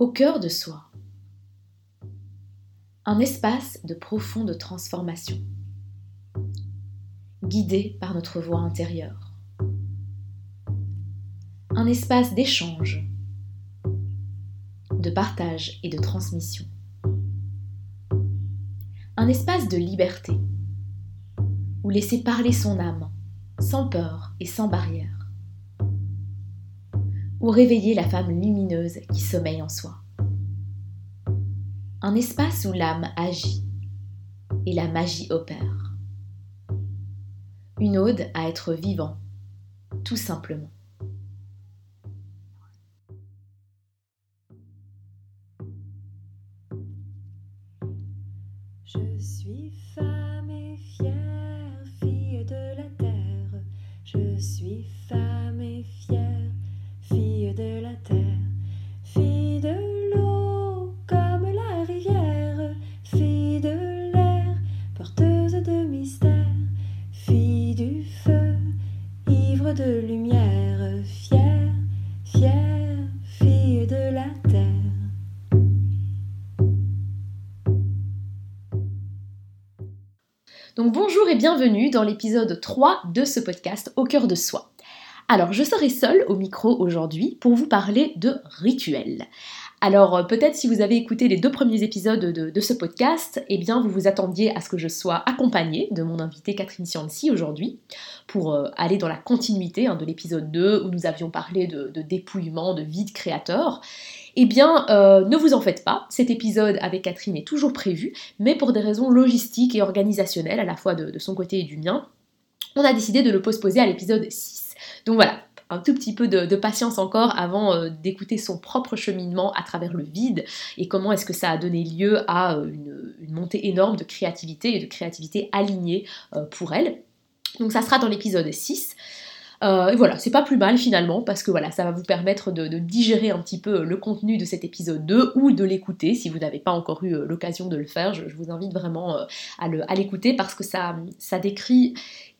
Au cœur de soi, un espace de profonde transformation, guidé par notre voix intérieure. Un espace d'échange, de partage et de transmission. Un espace de liberté, où laisser parler son âme, sans peur et sans barrière ou réveiller la femme lumineuse qui sommeille en soi. Un espace où l'âme agit et la magie opère. Une ode à être vivant, tout simplement. Bienvenue dans l'épisode 3 de ce podcast Au cœur de soi. Alors, je serai seule au micro aujourd'hui pour vous parler de rituels. Alors euh, peut-être si vous avez écouté les deux premiers épisodes de, ce podcast, eh bien vous vous attendiez à ce que je sois accompagnée de mon invité Catherine Cianci aujourd'hui pour euh, aller dans la continuité hein, de l'épisode 2 où nous avions parlé de, dépouillement, de vide créateur. Eh bien, euh, ne vous en faites pas, cet épisode avec Catherine est toujours prévu, mais pour des raisons logistiques et organisationnelles, à la fois de, son côté et du mien, on a décidé de le postposer à l'épisode 6. Donc voilà, un tout petit peu de, patience encore avant euh, d'écouter son propre cheminement à travers le vide et comment est-ce que ça a donné lieu à euh, une, montée énorme de créativité et de créativité alignée pour elle. Donc ça sera dans l'épisode 6. Et voilà, c'est pas plus mal finalement parce que voilà, ça va vous permettre de, digérer un petit peu le contenu de cet épisode 2 ou de l'écouter si vous n'avez pas encore eu l'occasion de le faire. Je, vous invite vraiment à l'écouter parce que ça, ça décrit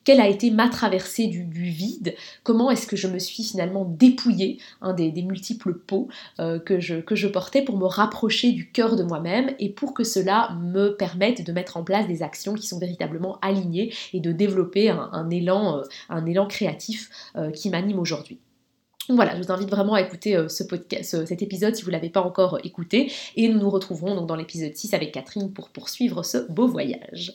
quelle a été ma traversée du, vide, comment est-ce que je me suis finalement dépouillée hein, des, multiples peaux euh, que, je, que je portais pour me rapprocher du cœur de moi-même et pour que cela me permette de mettre en place des actions qui sont véritablement alignées et de développer un, élan, euh, un élan créatif euh, qui m'anime aujourd'hui. Voilà, je vous invite vraiment à écouter euh, ce podcast, cet épisode si vous ne l'avez pas encore écouté. Et nous nous retrouverons donc dans l'épisode 6 avec Catherine pour poursuivre ce beau voyage.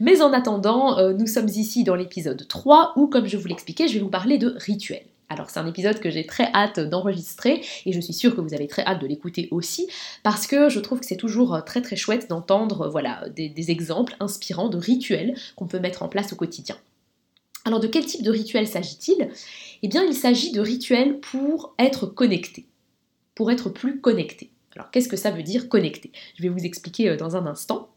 Mais en attendant, euh, nous sommes ici dans l'épisode 3 où, comme je vous l'expliquais, je vais vous parler de rituels. Alors c'est un épisode que j'ai très hâte d'enregistrer et je suis sûre que vous avez très hâte de l'écouter aussi parce que je trouve que c'est toujours euh, très très chouette d'entendre voilà, des exemples inspirants de rituels qu'on peut mettre en place au quotidien. Alors de quel type de rituel s'agit-il? Eh bien il s'agit de rituels pour être connecté, pour être plus connecté. Alors qu'est-ce que ça veut dire connecté? Je vais vous expliquer euh, dans un instant.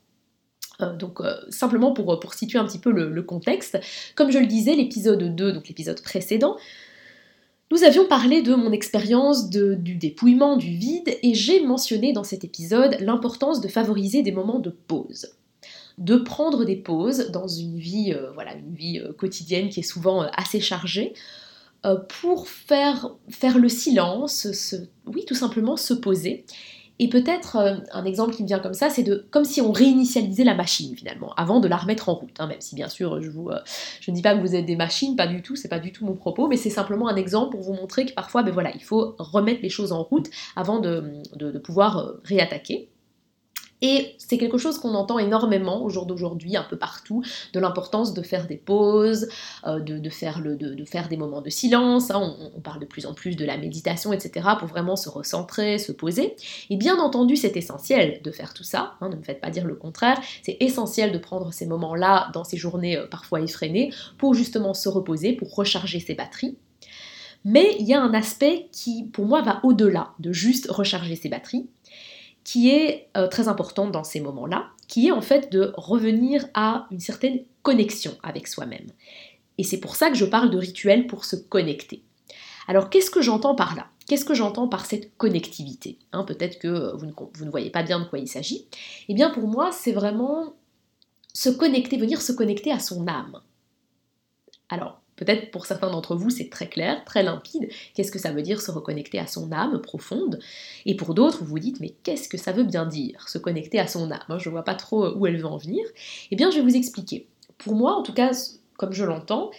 Euh, donc euh, simplement pour, situer un petit peu le, contexte, comme je le disais, l'épisode 2, donc l'épisode précédent, nous avions parlé de mon expérience du dépouillement, du vide, et j'ai mentionné dans cet épisode l'importance de favoriser des moments de pause de prendre des pauses dans une vie, voilà, une vie quotidienne qui est souvent assez chargée, pour faire, faire le silence, oui, tout simplement se poser. Et peut-être un exemple qui me vient comme ça, c'est de comme si on réinitialisait la machine finalement, avant de la remettre en route. Hein, même si bien sûr je vous, je ne dis pas que vous êtes des machines, pas du tout, c'est pas du tout mon propos, mais c'est simplement un exemple pour vous montrer que parfois, ben voilà, il faut remettre les choses en route avant de pouvoir réattaquer. Et c'est quelque chose qu'on entend énormément au jour d'aujourd'hui, un peu partout, de l'importance de faire des pauses, euh, de, faire des moments de silence. Hein. on, parle de plus en plus de la méditation, etc., pour vraiment se recentrer, se poser. Et bien entendu, c'est essentiel de faire tout ça, hein, ne me faites pas dire le contraire. C'est essentiel de prendre ces moments-là dans ces journées euh, parfois effrénées pour justement se reposer, pour recharger ses batteries. Mais il y a un aspect qui, pour moi, va au-delà de juste recharger ses batteries qui est euh, très importante dans ces moments-là, qui est en fait de revenir à une certaine connexion avec soi-même. Et c'est pour ça que je parle de rituel pour se connecter. Alors qu'est-ce que j'entends par là? Qu'est-ce que j'entends par cette connectivité? Hein, Peut-être que vous ne, vous ne, voyez pas bien de quoi il s'agit. Eh bien pour moi, c'est vraiment se connecter, venir se connecter à son âme. Alors, Peut-être pour certains d'entre vous, c'est très clair, très limpide. Qu'est-ce que ça veut dire se reconnecter à son âme profonde? Et pour d'autres, vous vous dites, mais qu'est-ce que ça veut bien dire, se connecter à son âme? Je ne vois pas trop où elle veut en venir. Eh bien, je vais vous expliquer. Pour moi, en tout cas, comme je l'entends,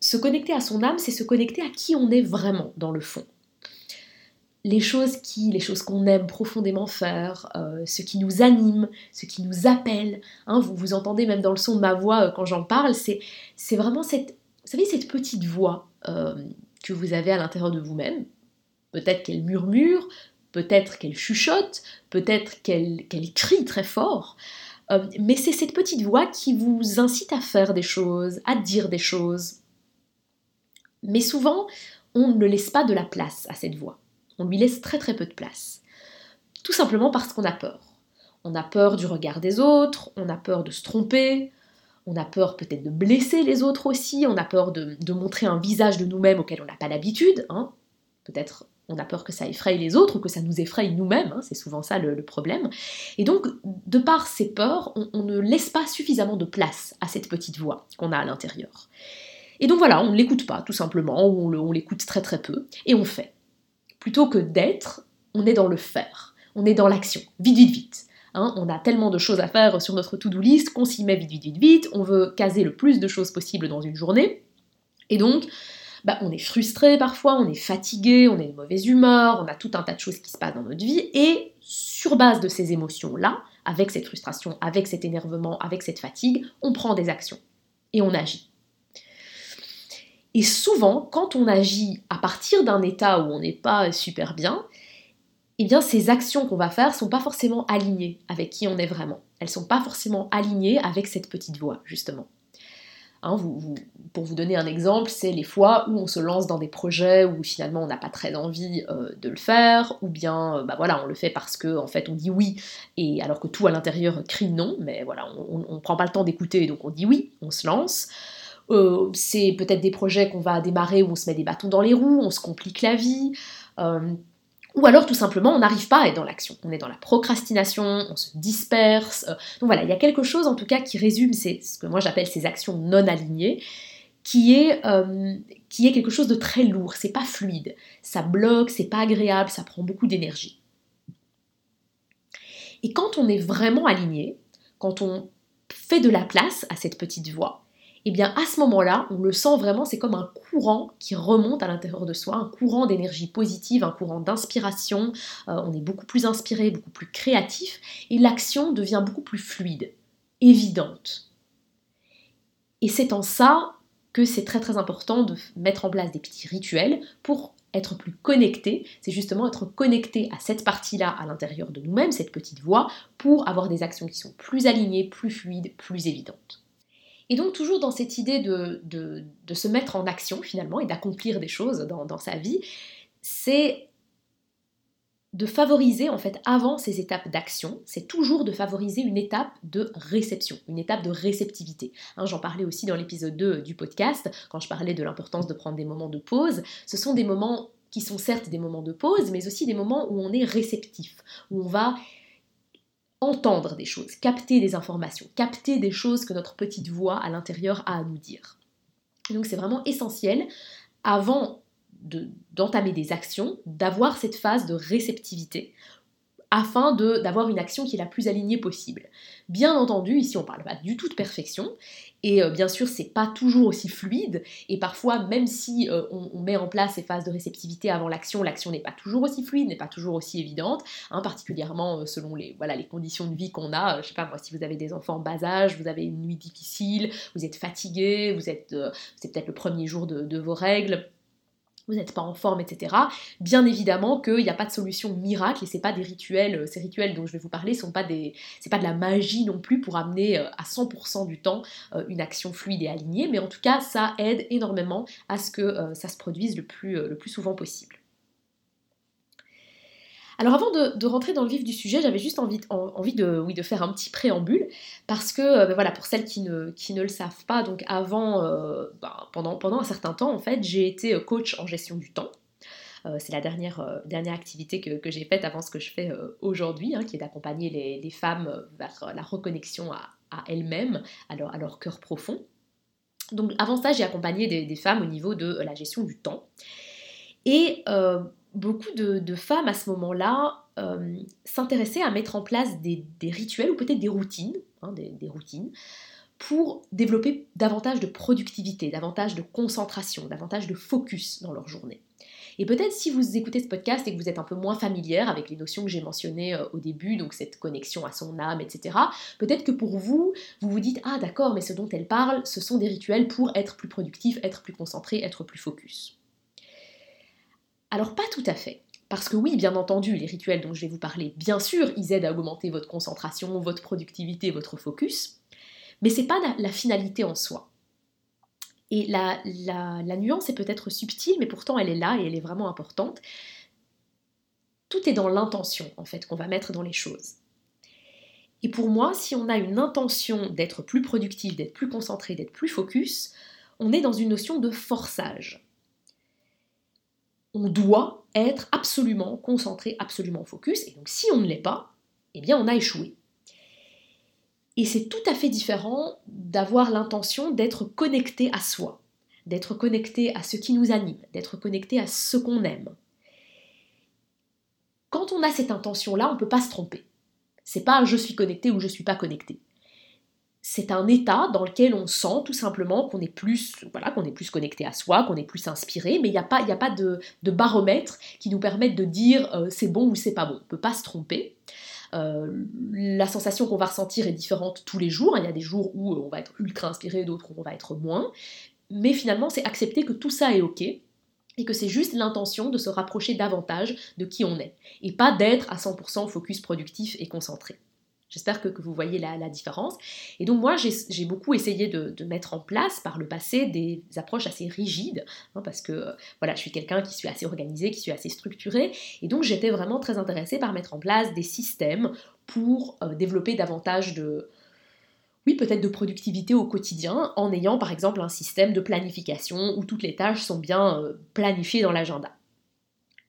se connecter à son âme, c'est se connecter à qui on est vraiment dans le fond. Les choses qui, les choses qu'on aime profondément faire, euh, ce qui nous anime, ce qui nous appelle. Hein, vous entendez même dans le son de ma voix euh, quand j'en parle, c'est, c'est vraiment cette, vous savez, cette petite voix euh, que vous avez à l'intérieur de vous-même. Peut-être qu'elle murmure, peut-être qu'elle chuchote, peut-être qu'elle, qu'elle crie très fort. mais c'est cette petite voix qui vous incite à faire des choses, à dire des choses, mais souvent, on ne laisse pas de la place à cette voix. On lui laisse très très peu de place. Tout simplement parce qu'on a peur. On a peur du regard des autres, on a peur de se tromper, on a peur peut-être de blesser les autres aussi, on a peur de, montrer un visage de nous-mêmes auquel on n'a pas l'habitude. Hein. Peut-être on a peur que ça effraie les autres ou que ça nous effraie nous-mêmes, hein. c'est souvent ça le, problème. Et donc, de par ces peurs, on, ne laisse pas suffisamment de place à cette petite voix qu'on a à l'intérieur. Et donc voilà, on ne l'écoute pas, tout simplement, on l'écoute très très peu, et on fait. Plutôt que d'être, on est dans le faire, on est dans l'action, vite vite vite. Hein, on a tellement de choses à faire sur notre to-do list qu'on s'y met vite vite vite vite, on veut caser le plus de choses possible dans une journée, et donc bah, on est frustré parfois, on est fatigué, on est de mauvaise humeur, on a tout un tas de choses qui se passent dans notre vie, et sur base de ces émotions-là, avec cette frustration, avec cet énervement, avec cette fatigue, on prend des actions. Et on agit. Et souvent, quand on agit à partir d'un état où on n'est pas super bien, eh bien ces actions qu'on va faire sont pas forcément alignées avec qui on est vraiment. Elles sont pas forcément alignées avec cette petite voix, justement. Hein, pour vous donner un exemple, c'est les fois où on se lance dans des projets où finalement on n'a pas très envie euh, de le faire, ou bien euh, bah voilà, on le fait parce que en fait on dit oui, et alors que tout à l'intérieur crie non, mais voilà, on ne prend pas le temps d'écouter, donc on dit oui, on se lance. Euh, c'est peut-être des projets qu'on va démarrer où on se met des bâtons dans les roues, on se complique la vie. Euh, ou alors tout simplement on n'arrive pas à être dans l'action. On est dans la procrastination, on se disperse. Euh, donc voilà, il y a quelque chose en tout cas qui résume ce que moi j'appelle ces actions non alignées, qui est, qui est quelque chose de très lourd, c'est pas fluide, ça bloque, c'est pas agréable, ça prend beaucoup d'énergie. Et quand on est vraiment aligné, quand on fait de la place à cette petite voix, et eh bien à ce moment-là, on le sent vraiment, c'est comme un courant qui remonte à l'intérieur de soi, un courant d'énergie positive, un courant d'inspiration, euh, on est beaucoup plus inspiré, beaucoup plus créatif, et l'action devient beaucoup plus fluide, évidente. Et c'est en ça que c'est très très important de mettre en place des petits rituels pour être plus connecté, c'est justement être connecté à cette partie-là à l'intérieur de nous-mêmes, cette petite voix, pour avoir des actions qui sont plus alignées, plus fluides, plus évidentes. Et donc toujours dans cette idée de, de, se mettre en action finalement et d'accomplir des choses dans, dans sa vie, c'est de favoriser en fait avant ces étapes d'action, c'est toujours de favoriser une étape de réception, une étape de réceptivité. Hein, j'en parlais aussi dans l'épisode 2 du podcast, quand je parlais de l'importance de prendre des moments de pause. Ce sont des moments qui sont certes des moments de pause, mais aussi des moments où on est réceptif, où on va entendre des choses, capter des informations, capter des choses que notre petite voix à l'intérieur a à nous dire. donc c'est vraiment essentiel, avant d'entamer des actions, d'avoir cette phase de réceptivité afin d'avoir une action qui est la plus alignée possible. Bien entendu, ici on parle pas du tout de perfection, et euh, bien sûr, c'est pas toujours aussi fluide. Et parfois, même si euh, on, met en place ces phases de réceptivité avant l'action, l'action n'est pas toujours aussi fluide, n'est pas toujours aussi évidente, hein, particulièrement euh, selon les, voilà, les conditions de vie qu'on a. je sais pas moi, si vous avez des enfants en bas âge, vous avez une nuit difficile, vous êtes fatigué, vous êtes, c'est peut-être le premier jour de vos règles vous n'êtes pas en forme, etc. Bien évidemment qu'il n'y a pas de solution miracle et c'est pas des rituels, euh, ces rituels dont je vais vous parler sont pas pas de la magie non plus pour amener euh, à 100% du temps euh, une action fluide et alignée, mais en tout cas ça aide énormément à ce que ça se produise le plus souvent possible. Alors avant de, rentrer dans le vif du sujet, j'avais juste envie, de, faire un petit préambule, parce que euh, ben voilà, pour celles qui ne, le savent pas, donc avant, euh, ben, pendant, un certain temps, en fait, j'ai été euh, coach en gestion du temps. c'est la dernière, activité que, j'ai faite avant ce que je fais aujourd'hui, hein, qui est d'accompagner les, femmes vers la reconnexion à, elles-mêmes, à leur, cœur profond. Donc avant ça, j'ai accompagné des, femmes au niveau de la gestion du temps. Et beaucoup de, femmes à ce moment-là euh, s'intéressaient à mettre en place des, rituels ou peut-être des routines, hein, des, routines, pour développer davantage de productivité, davantage de concentration, davantage de focus dans leur journée. Et peut-être si vous écoutez ce podcast et que vous êtes un peu moins familière avec les notions que j'ai mentionnées euh, au début, donc cette connexion à son âme, etc., peut-être que pour vous, vous vous dites Ah d'accord, mais ce dont elle parle, ce sont des rituels pour être plus productif, être plus concentré, être plus focus. Alors pas tout à fait. Parce que oui, bien entendu, les rituels dont je vais vous parler, bien sûr, ils aident à augmenter votre concentration, votre productivité, votre focus, mais c'est pas la finalité en soi. Et la, nuance est peut-être subtile, mais pourtant elle est là et elle est vraiment importante. Tout est dans l'intention, en fait, qu'on va mettre dans les choses. Et pour moi, si on a une intention d'être plus productif, d'être plus concentré, d'être plus focus, on est dans une notion de forçage. On doit être absolument concentré, absolument focus, et donc si on ne l'est pas, eh bien on a échoué. Et c'est tout à fait différent d'avoir l'intention d'être connecté à soi, d'être connecté à ce qui nous anime, d'être connecté à ce qu'on aime. Quand on a cette intention-là, on ne peut pas se tromper. C'est pas je suis connecté ou je suis pas connecté. C'est un état dans lequel on sent tout simplement qu'on est plus, voilà, qu'on est plus connecté à soi, qu'on est plus inspiré, mais il n'y a pas, a pas de, baromètre qui nous permette de dire euh, c'est bon ou c'est pas bon. On ne peut pas se tromper. Euh, la sensation qu'on va ressentir est différente tous les jours. Il y a des jours où on va être ultra inspiré, d'autres où on va être moins. Mais finalement, c'est accepter que tout ça est OK et que c'est juste l'intention de se rapprocher davantage de qui on est et pas d'être à 100% focus productif et concentré. J'espère que, vous voyez la, différence. Et donc moi, j'ai beaucoup essayé de, mettre en place par le passé des approches assez rigides, hein, parce que euh, voilà, je suis quelqu'un qui suis assez organisé, qui suis assez structuré, et donc j'étais vraiment très intéressée par mettre en place des systèmes pour euh, développer davantage de, oui, peut-être de productivité au quotidien, en ayant par exemple un système de planification où toutes les tâches sont bien euh, planifiées dans l'agenda.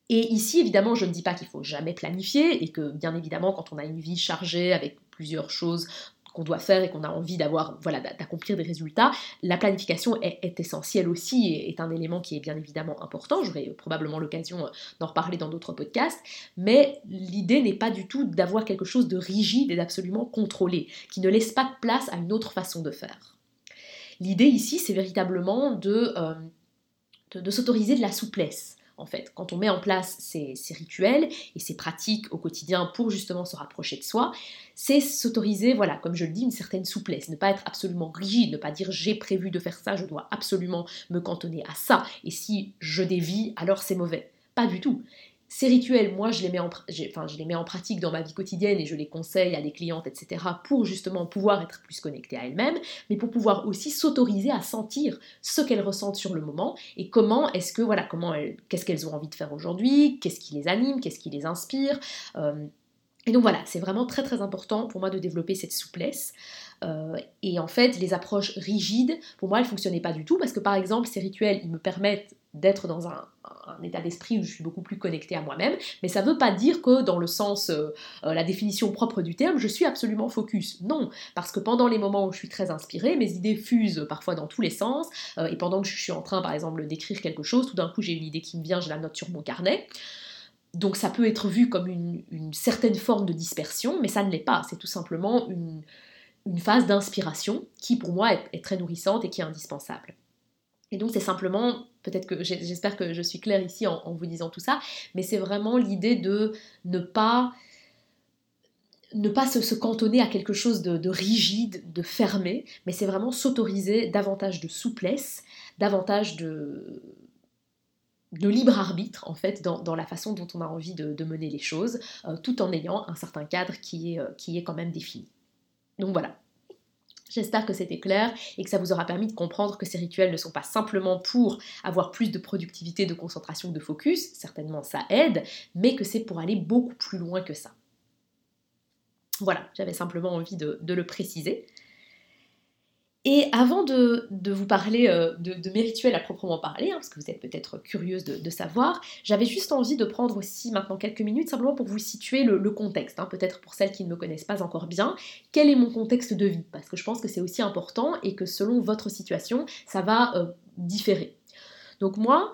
Et ici, évidemment, je ne dis pas qu'il faut jamais planifier et que, bien évidemment, quand on a une vie chargée avec plusieurs choses qu'on doit faire et qu'on a envie d'avoir, voilà, d'accomplir des résultats, la planification est, essentielle aussi et est un élément qui est bien évidemment important. J'aurai probablement l'occasion euh, d'en reparler dans d'autres podcasts, mais l'idée n'est pas du tout d'avoir quelque chose de rigide et d'absolument contrôlé, qui ne laisse pas de place à une autre façon de faire. L'idée ici, c'est véritablement de, euh, de s'autoriser de la souplesse en fait. Quand on met en place ces, rituels et ces pratiques au quotidien pour justement se rapprocher de soi, c'est s'autoriser, voilà, comme je le dis, une certaine souplesse, ne pas être absolument rigide, ne pas dire j'ai prévu de faire ça, je dois absolument me cantonner à ça, et si je dévie, alors c'est mauvais. Pas du tout. Ces rituels, moi, je les, mets en, enfin, en pratique dans ma vie quotidienne et je les conseille à des clientes, etc., pour justement pouvoir être plus connectées à elles-mêmes, mais pour pouvoir aussi s'autoriser à sentir ce qu'elles ressentent sur le moment et comment est-ce que, voilà, comment qu'est-ce qu'elles ont envie de faire aujourd'hui, qu'est-ce qui les anime, qu'est-ce qui les inspire. Euh, et donc voilà, c'est vraiment très très important pour moi de développer cette souplesse. Euh, et en fait, les approches rigides, pour moi, elles ne fonctionnaient pas du tout parce que par exemple, ces rituels, ils me permettent d'être dans un, état d'esprit où je suis beaucoup plus connectée à moi-même, mais ça ne veut pas dire que dans le sens, euh, euh, la définition propre du terme, je suis absolument focus. Non, parce que pendant les moments où je suis très inspirée, mes idées fusent parfois dans tous les sens, et pendant que je suis en train, par exemple, d'écrire quelque chose, tout d'un coup j'ai une idée qui me vient, je la note sur mon carnet. Donc ça peut être vu comme une, certaine forme de dispersion, mais ça ne l'est pas. C'est tout simplement une, phase d'inspiration qui pour moi est, très nourrissante et qui est indispensable. Et donc c'est simplement, peut-être que j'espère que je suis claire ici en, vous disant tout ça, mais c'est vraiment l'idée de ne pas se, cantonner à quelque chose de, rigide, de fermé, mais c'est vraiment s'autoriser davantage de souplesse, davantage de, de libre arbitre en fait dans, la façon dont on a envie de, mener les choses, euh, tout en ayant un certain cadre qui est, euh, qui est quand même défini. Donc voilà, J'espère que c'était clair et que ça vous aura permis de comprendre que ces rituels ne sont pas simplement pour avoir plus de productivité, de concentration, de focus, certainement ça aide, mais que c'est pour aller beaucoup plus loin que ça. Voilà, j'avais simplement envie de, le préciser. Et avant de, vous parler euh, de, mes rituels à proprement parler, hein, parce que vous êtes peut-être curieuse de, savoir, j'avais juste envie de prendre aussi maintenant quelques minutes simplement pour vous situer le, contexte, hein, peut-être pour celles qui ne me connaissent pas encore bien, quel est mon contexte de vie, parce que je pense que c'est aussi important et que selon votre situation, ça va euh, différer. Donc moi,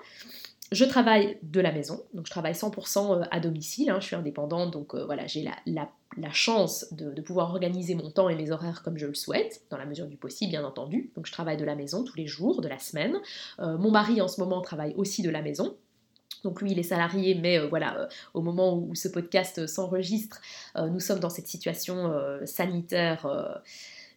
je travaille de la maison, donc je travaille 100% euh, à domicile, hein, je suis indépendante, donc euh, voilà, j'ai la, chance de, pouvoir organiser mon temps et mes horaires comme je le souhaite, dans la mesure du possible bien entendu. Donc je travaille de la maison tous les jours de la semaine. Euh, mon mari en ce moment travaille aussi de la maison. Donc lui, il est salarié, mais voilà, au moment où ce podcast s'enregistre, nous sommes dans cette situation sanitaire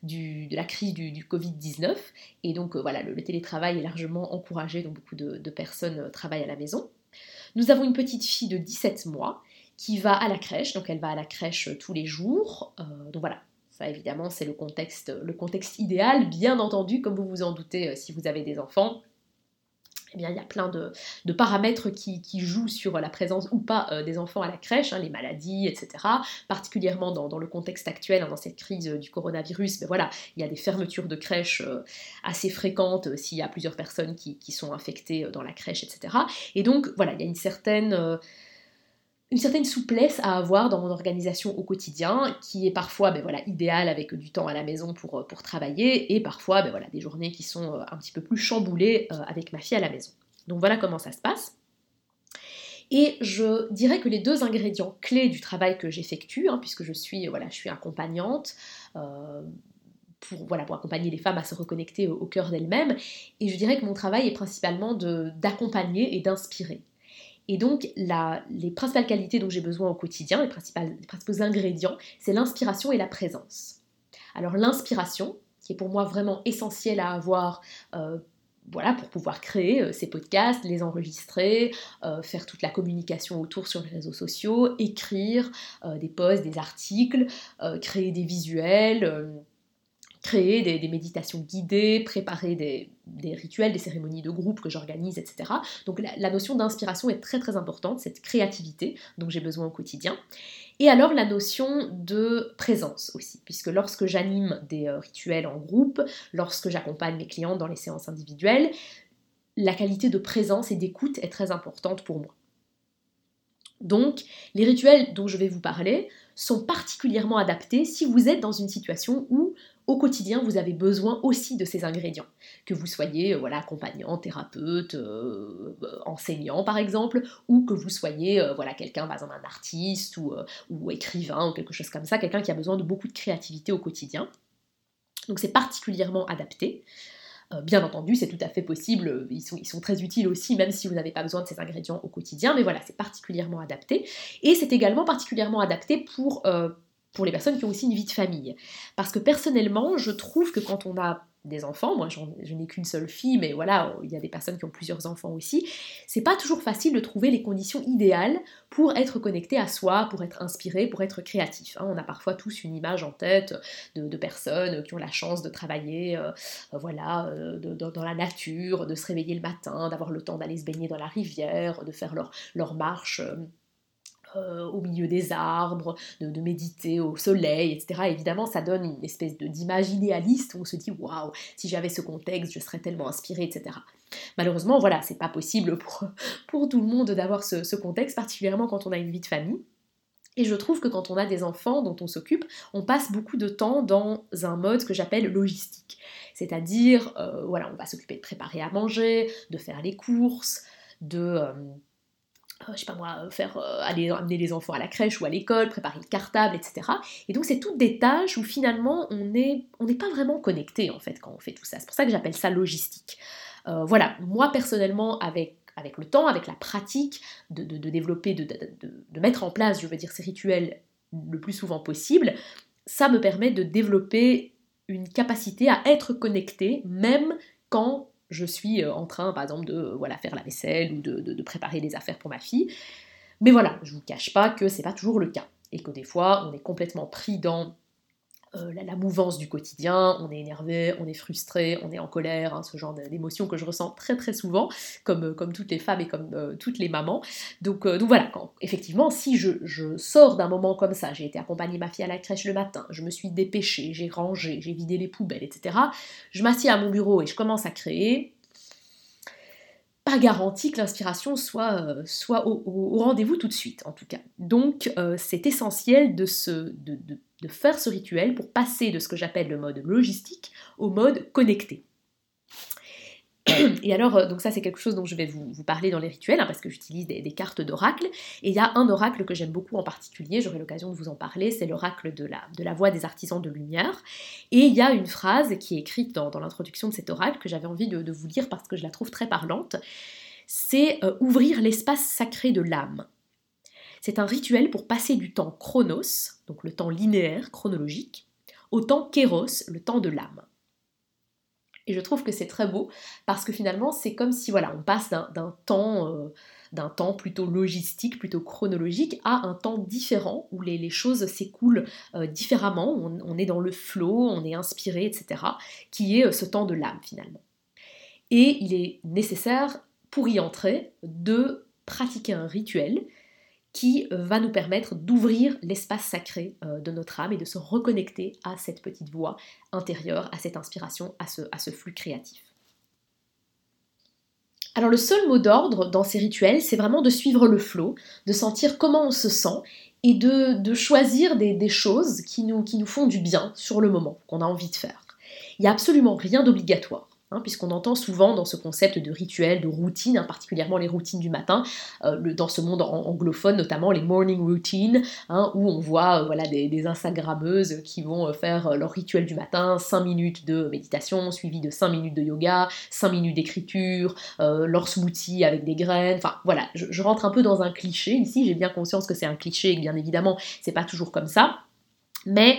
de la crise du, Covid-19. Et donc euh, voilà, le, télétravail est largement encouragé, donc beaucoup de, personnes euh, travaillent à la maison. Nous avons une petite fille de 17 mois qui va à la crèche, donc elle va à la crèche euh, tous les jours. donc voilà, ça évidemment c'est le contexte, le contexte idéal, bien entendu, comme vous vous en doutez si vous avez des enfants. Eh bien, il y a plein de, paramètres qui, jouent sur la présence ou pas euh, des enfants à la crèche, hein, les maladies, etc. Particulièrement dans, le contexte actuel, hein, dans cette crise du coronavirus, mais voilà, il y a des fermetures de crèches euh, assez fréquentes euh, s'il y a plusieurs personnes qui, qui, sont infectées dans la crèche, etc. Et donc, voilà, il y a une certaine une certaine souplesse à avoir dans mon organisation au quotidien, qui est parfois ben voilà, idéale avec du temps à la maison pour, euh, travailler, et parfois ben voilà, des journées qui sont euh, un petit peu plus chamboulées euh, avec ma fille à la maison. Donc voilà comment ça se passe. Et je dirais que les deux ingrédients clés du travail que j'effectue, hein, puisque je suis, voilà, je suis accompagnante, pour, voilà, pour accompagner les femmes à se reconnecter au, au cœur d'elles-mêmes, et je dirais que mon travail est principalement d'accompagner et d'inspirer. Et donc, les principales qualités dont j'ai besoin au quotidien, les, principaux ingrédients, c'est l'inspiration et la présence. Alors, l'inspiration, qui est pour moi vraiment essentielle à avoir euh, voilà, pour pouvoir créer euh, ces podcasts, les enregistrer, euh, faire toute la communication autour sur les réseaux sociaux, écrire des posts, des articles, créer des visuels créer des, méditations guidées, préparer des, rituels, des cérémonies de groupe que j'organise, etc. Donc la, notion d'inspiration est très très importante, cette créativité dont j'ai besoin au quotidien. Et alors la notion de présence aussi, puisque lorsque j'anime des euh, rituels en groupe, lorsque j'accompagne mes clients dans les séances individuelles, la qualité de présence et d'écoute est très importante pour moi. Donc, les rituels dont je vais vous parler sont particulièrement adaptés si vous êtes dans une situation où au quotidien, vous avez besoin aussi de ces ingrédients. Que vous soyez euh, voilà, accompagnant, thérapeute, euh, enseignant par exemple, ou que vous soyez euh, voilà, quelqu'un, par exemple un artiste ou, écrivain ou quelque chose comme ça, quelqu'un qui a besoin de beaucoup de créativité au quotidien. Donc c'est particulièrement adapté. bien entendu, c'est tout à fait possible, ils sont, très utiles aussi, même si vous n'avez pas besoin de ces ingrédients au quotidien, mais voilà, c'est particulièrement adapté. Et c'est également particulièrement adapté pour pour les personnes qui ont aussi une vie de famille. Parce que personnellement, je trouve que quand on a des enfants, moi je n'ai qu'une seule fille, mais voilà, il y a des personnes qui ont plusieurs enfants aussi, c'est pas toujours facile de trouver les conditions idéales pour être connecté à soi, pour être inspiré, pour être créatif. Hein. On a parfois tous une image en tête de, personnes qui ont la chance de travailler euh, voilà, euh, dans la nature, de se réveiller le matin, d'avoir le temps d'aller se baigner dans la rivière, de faire leur, marche. Euh, euh, au milieu des arbres, de, méditer au soleil, etc. Évidemment, ça donne une espèce d'image idéaliste où on se dit waouh, si j'avais ce contexte, je serais tellement inspiré, etc. Malheureusement, voilà, c'est pas possible pour, pour tout le monde d'avoir ce, contexte, particulièrement quand on a une vie de famille. Et je trouve que quand on a des enfants dont on s'occupe, on passe beaucoup de temps dans un mode que j'appelle logistique. C'est-à-dire, euh, voilà, on va s'occuper de préparer à manger, de faire les courses, de, euh, je sais pas moi, euh, faire euh, aller amener les enfants à la crèche ou à l'école, préparer le cartable, etc. Et donc c'est toutes des tâches où finalement on n'est on pas vraiment connecté en fait quand on fait tout ça. C'est pour ça que j'appelle ça logistique. voilà, moi personnellement avec avec le temps, avec la pratique de, de, développer, de, de, mettre en place, je veux dire, ces rituels le plus souvent possible, ça me permet de développer une capacité à être connecté même quand je suis euh, en train, par exemple, de voilà, faire la vaisselle ou de, préparer des affaires pour ma fille. Mais voilà, je vous cache pas que c'est pas toujours le cas. Et que des fois, on est complètement pris dans euh, la, mouvance du quotidien, on est énervé, on est frustré, on est en colère, hein, ce genre d'émotions que je ressens très très souvent, comme, euh, comme toutes les femmes et comme euh, toutes les mamans. Donc, donc voilà, quand, effectivement, si je, sors d'un moment comme ça, j'ai été accompagner ma fille à la crèche le matin, je me suis dépêchée, j'ai rangé, j'ai vidé les poubelles, etc., je m'assieds à mon bureau et je commence à créer, pas garanti que l'inspiration soit, soit au, rendez-vous tout de suite, en tout cas. Donc, c'est essentiel de, se, de, de faire ce rituel pour passer de ce que j'appelle le mode logistique au mode connecté. Et alors, euh, ça c'est quelque chose dont je vais vous, parler dans les rituels, hein, parce que j'utilise des, cartes d'oracle. Et il y a un oracle que j'aime beaucoup en particulier, j'aurai l'occasion de vous en parler, c'est l'oracle de la, de la voix des artisans de lumière. Et il y a une phrase qui est écrite dans, l'introduction de cet oracle que j'avais envie de, vous lire parce que je la trouve très parlante. C'est euh, ouvrir l'espace sacré de l'âme. C'est un rituel pour passer du temps chronos, donc le temps linéaire, chronologique, au temps kéros, le temps de l'âme. Et je trouve que c'est très beau parce que finalement c'est comme si voilà on passe d'un temps euh, temps plutôt logistique, plutôt chronologique, à un temps différent où les, choses s'écoulent euh, différemment, on, on, est dans le flot, on est inspiré, etc., qui est euh, ce temps de l'âme finalement. Et il est nécessaire pour y entrer de pratiquer un rituel qui va nous permettre d'ouvrir l'espace sacré euh, de notre âme et de se reconnecter à cette petite voix intérieure, à cette inspiration, à ce, flux créatif. Alors le seul mot d'ordre dans ces rituels, c'est vraiment de suivre le flot, de sentir comment on se sent et de, choisir des, des choses qui nous, qui nous font du bien sur le moment, qu'on a envie de faire. Il n'y a absolument rien d'obligatoire. Hein, puisqu'on entend souvent dans ce concept de rituel, de routine, hein, particulièrement les routines du matin, euh, dans ce monde anglophone notamment les morning routines, hein, où on voit euh, voilà, des, Instagrammeuses qui vont euh, faire leur rituel du matin, 5 minutes de méditation, suivi de 5 minutes de yoga, 5 minutes d'écriture, leur smoothie avec des graines, enfin voilà, je, je, rentre un peu dans un cliché ici, j'ai bien conscience que c'est un cliché et que bien évidemment c'est pas toujours comme ça. Mais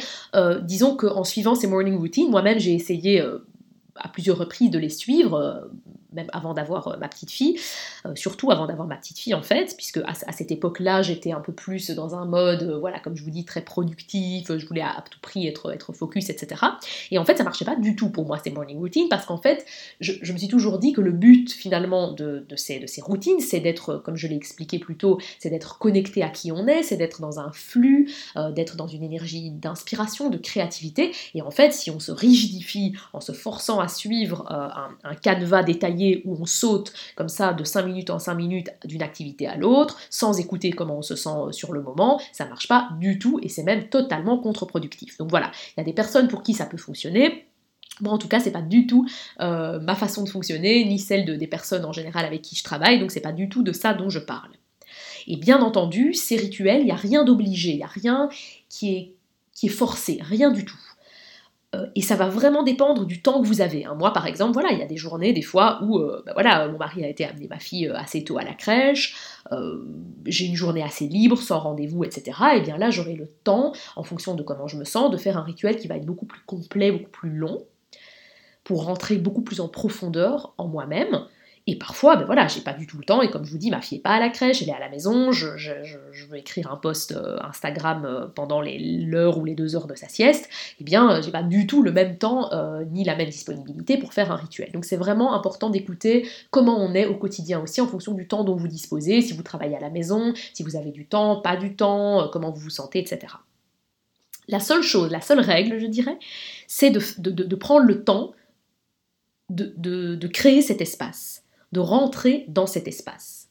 disons qu'en suivant ces morning routines, moi-même j'ai essayé à plusieurs reprises de les suivre, euh, même avant d'avoir euh, ma petite fille, euh, surtout avant d'avoir ma petite fille en fait, puisque à, cette époque-là j'étais un peu plus dans un mode, voilà, comme je vous dis, très productif, je voulais à, tout prix être, focus, etc. Et en fait ça marchait pas du tout pour moi ces morning routines, parce qu'en fait je, me suis toujours dit que le but finalement de, ces, routines, c'est d'être, comme je l'ai expliqué plus tôt, c'est d'être connecté à qui on est, c'est d'être dans un flux, d'être dans une énergie d'inspiration, de créativité, et en fait si on se rigidifie en se forçant à suivre euh, un, canevas détaillé où on saute comme ça de 5 minutes en 5 minutes d'une activité à l'autre, sans écouter comment on se sent euh, sur le moment, ça marche pas du tout et c'est même totalement contre-productif. Donc voilà, il y a des personnes pour qui ça peut fonctionner. Moi, en tout cas, c'est pas du tout euh, ma façon de fonctionner, ni celle de, des personnes en général avec qui je travaille, donc c'est pas du tout de ça dont je parle. Et bien entendu, ces rituels, il n'y a rien d'obligé, il n'y a rien qui est forcé, rien du tout. Euh, et ça va vraiment dépendre du temps que vous avez. Hein. Moi, par exemple, voilà, il y a des journées, des fois où, euh, bah voilà, mon mari a été amener ma fille euh, assez tôt à la crèche, j'ai une journée assez libre, sans rendez-vous, etc. Et bien là, j'aurai le temps, en fonction de comment je me sens, de faire un rituel qui va être beaucoup plus complet, beaucoup plus long, pour rentrer beaucoup plus en profondeur en moi-même, et parfois, ben voilà, j'ai pas du tout le temps, et comme je vous dis, ma fille est pas à la crèche, elle est à la maison, je, veux écrire un post euh, Instagram euh, pendant l'heure ou les deux heures de sa sieste, et eh bien, euh, j'ai pas du tout le même temps ni la même disponibilité pour faire un rituel. Donc c'est vraiment important d'écouter comment on est au quotidien aussi en fonction du temps dont vous disposez, si vous travaillez à la maison, si vous avez du temps, pas du temps, comment vous vous sentez, etc. La seule chose, la seule règle, je dirais, c'est de, prendre le temps de créer cet espace de rentrer dans cet espace.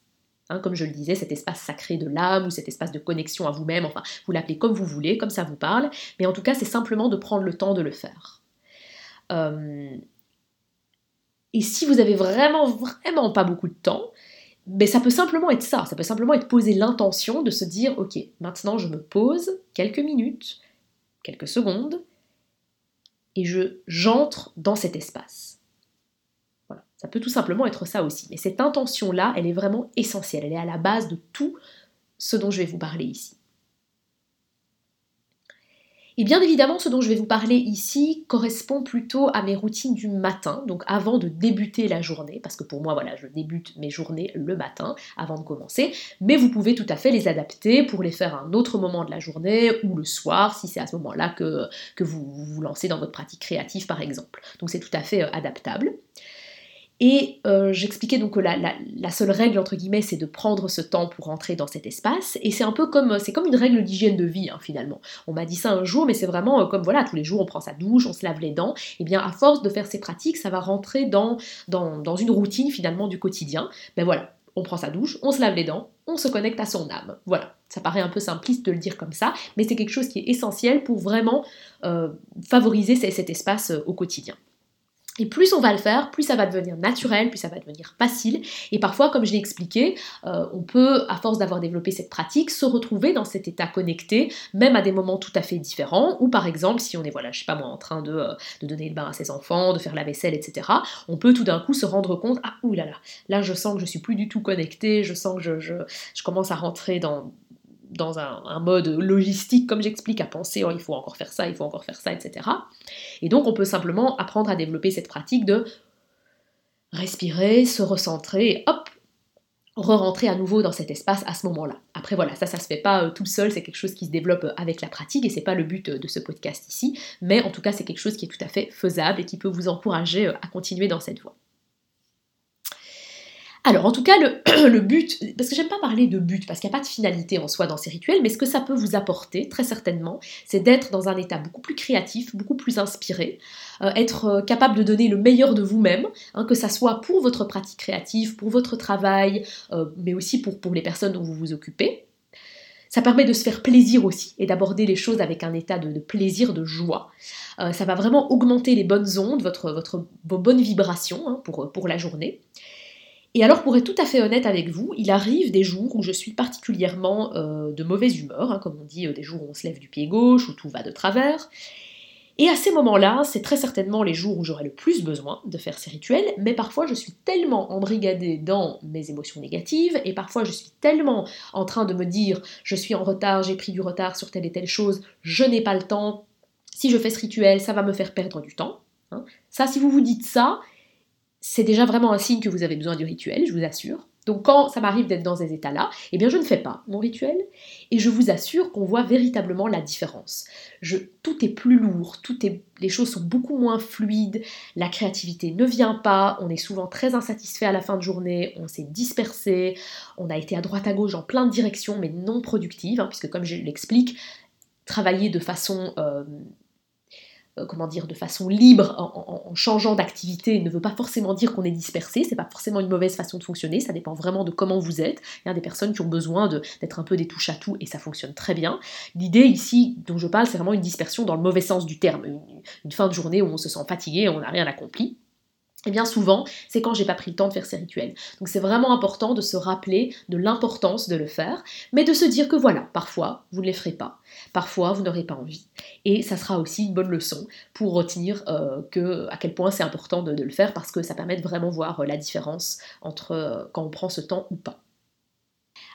Hein, comme je le disais, cet espace sacré de l'âme ou cet espace de connexion à vous-même, enfin, vous l'appelez comme vous voulez, comme ça vous parle, mais en tout cas, c'est simplement de prendre le temps de le faire. Euh, et si vous avez vraiment, vraiment pas beaucoup de temps, ben ça peut simplement être ça, ça peut simplement être poser l'intention de se dire, ok, maintenant je me pose quelques minutes, quelques secondes, et je j'entre dans cet espace. Ça peut tout simplement être ça aussi. Mais cette intention-là, elle est vraiment essentielle. Elle est à la base de tout ce dont je vais vous parler ici. Et bien évidemment, ce dont je vais vous parler ici correspond plutôt à mes routines du matin, donc avant de débuter la journée, parce que pour moi, voilà, je débute mes journées le matin avant de commencer, mais vous pouvez tout à fait les adapter pour les faire à un autre moment de la journée ou le soir, si c'est à ce moment-là que, que vous vous lancez dans votre pratique créative, par exemple. Donc c'est tout à fait euh, adaptable. Et euh, j'expliquais donc que la, seule règle, entre guillemets, c'est de prendre ce temps pour rentrer dans cet espace. Et c'est un peu comme, c'est comme une règle d'hygiène de vie, hein, finalement. On m'a dit ça un jour, mais c'est vraiment euh, comme, voilà, tous les jours, on prend sa douche, on se lave les dents. Et bien, à force de faire ces pratiques, ça va rentrer dans, dans, une routine, finalement, du quotidien. Ben voilà, on prend sa douche, on se lave les dents, on se connecte à son âme. Voilà, ça paraît un peu simpliste de le dire comme ça, mais c'est quelque chose qui est essentiel pour vraiment euh, favoriser cet espace au quotidien. Et plus on va le faire, plus ça va devenir naturel, plus ça va devenir facile. Et parfois, comme je l'ai expliqué, euh, on peut, à force d'avoir développé cette pratique, se retrouver dans cet état connecté, même à des moments tout à fait différents. Ou par exemple, si on est, voilà, je sais pas moi, en train de, euh, de donner le bain à ses enfants, de faire la vaisselle, etc., on peut tout d'un coup se rendre compte, ah oulala, là là, là je sens que je suis plus du tout connecté, je sens que je, je commence à rentrer dans, dans un, mode logistique, comme j'explique, à penser oh, il faut encore faire ça, il faut encore faire ça, etc. Et donc on peut simplement apprendre à développer cette pratique de respirer, se recentrer, hop, re-rentrer à nouveau dans cet espace à ce moment-là. Après voilà, ça ça se fait pas euh, tout seul, c'est quelque chose qui se développe euh, avec la pratique et c'est pas le but euh, de ce podcast ici, mais en tout cas c'est quelque chose qui est tout à fait faisable et qui peut vous encourager à continuer dans cette voie. Alors, en tout cas, le, but, parce que j'aime pas parler de but, parce qu'il n'y a pas de finalité en soi dans ces rituels, mais ce que ça peut vous apporter, très certainement, c'est d'être dans un état beaucoup plus créatif, beaucoup plus inspiré, euh, être euh, capable de donner le meilleur de vous-même, hein, que ça soit pour votre pratique créative, pour votre travail, euh, mais aussi pour, les personnes dont vous vous occupez. Ça permet de se faire plaisir aussi et d'aborder les choses avec un état de, plaisir, de joie. ça va vraiment augmenter les bonnes ondes, votre, vos bonnes vibrations hein, pour la journée. Et alors, pour être tout à fait honnête avec vous, il arrive des jours où je suis particulièrement euh, de mauvaise humeur, hein, comme on dit, euh, des jours où on se lève du pied gauche, où tout va de travers. Et à ces moments-là, c'est très certainement les jours où j'aurai le plus besoin de faire ces rituels, mais parfois je suis tellement embrigadée dans mes émotions négatives, et parfois je suis tellement en train de me dire je suis en retard, j'ai pris du retard sur telle et telle chose, je n'ai pas le temps, si je fais ce rituel, ça va me faire perdre du temps. Hein. Ça, si vous vous dites ça, c'est déjà vraiment un signe que vous avez besoin du rituel, je vous assure. Donc quand ça m'arrive d'être dans ces états-là, eh bien je ne fais pas mon rituel et je vous assure qu'on voit véritablement la différence. Tout est plus lourd, les choses sont beaucoup moins fluides, la créativité ne vient pas, on est souvent très insatisfait à la fin de journée, on s'est dispersé, on a été à droite à gauche en plein de directions mais non productives, hein, puisque comme je l'explique, travailler de façon euh, comment dire, de façon libre, en, changeant d'activité, ne veut pas forcément dire qu'on est dispersé, c'est pas forcément une mauvaise façon de fonctionner, ça dépend vraiment de comment vous êtes. Il y a des personnes qui ont besoin d'être un peu des touches à tout et ça fonctionne très bien. L'idée ici dont je parle, c'est vraiment une dispersion dans le mauvais sens du terme, une fin de journée où on se sent fatigué, on n'a rien accompli. Et bien souvent, c'est quand j'ai pas pris le temps de faire ces rituels. Donc c'est vraiment important de se rappeler de l'importance de le faire, mais de se dire que voilà, parfois vous ne les ferez pas, parfois vous n'aurez pas envie. Et ça sera aussi une bonne leçon pour retenir euh, que, à quel point c'est important de, le faire parce que ça permet de vraiment voir la différence entre euh, quand on prend ce temps ou pas.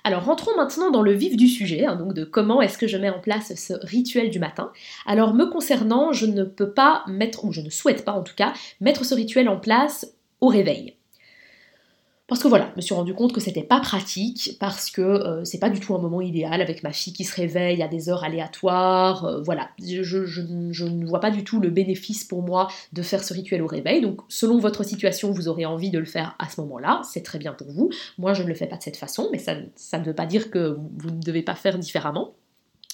Alors rentrons maintenant dans le vif du sujet, hein, donc de comment est-ce que je mets en place ce rituel du matin. Alors me concernant, je ne peux pas mettre, ou je ne souhaite pas en tout cas, mettre ce rituel en place au réveil. Parce que voilà, je me suis rendu compte que c'était pas pratique, parce que euh, c'est pas du tout un moment idéal avec ma fille qui se réveille à des heures aléatoires. Euh, voilà, je, ne vois pas du tout le bénéfice pour moi de faire ce rituel au réveil. Donc, selon votre situation, vous aurez envie de le faire à ce moment-là, c'est très bien pour vous. Moi, je ne le fais pas de cette façon, mais ça, ne veut pas dire que vous ne devez pas faire différemment.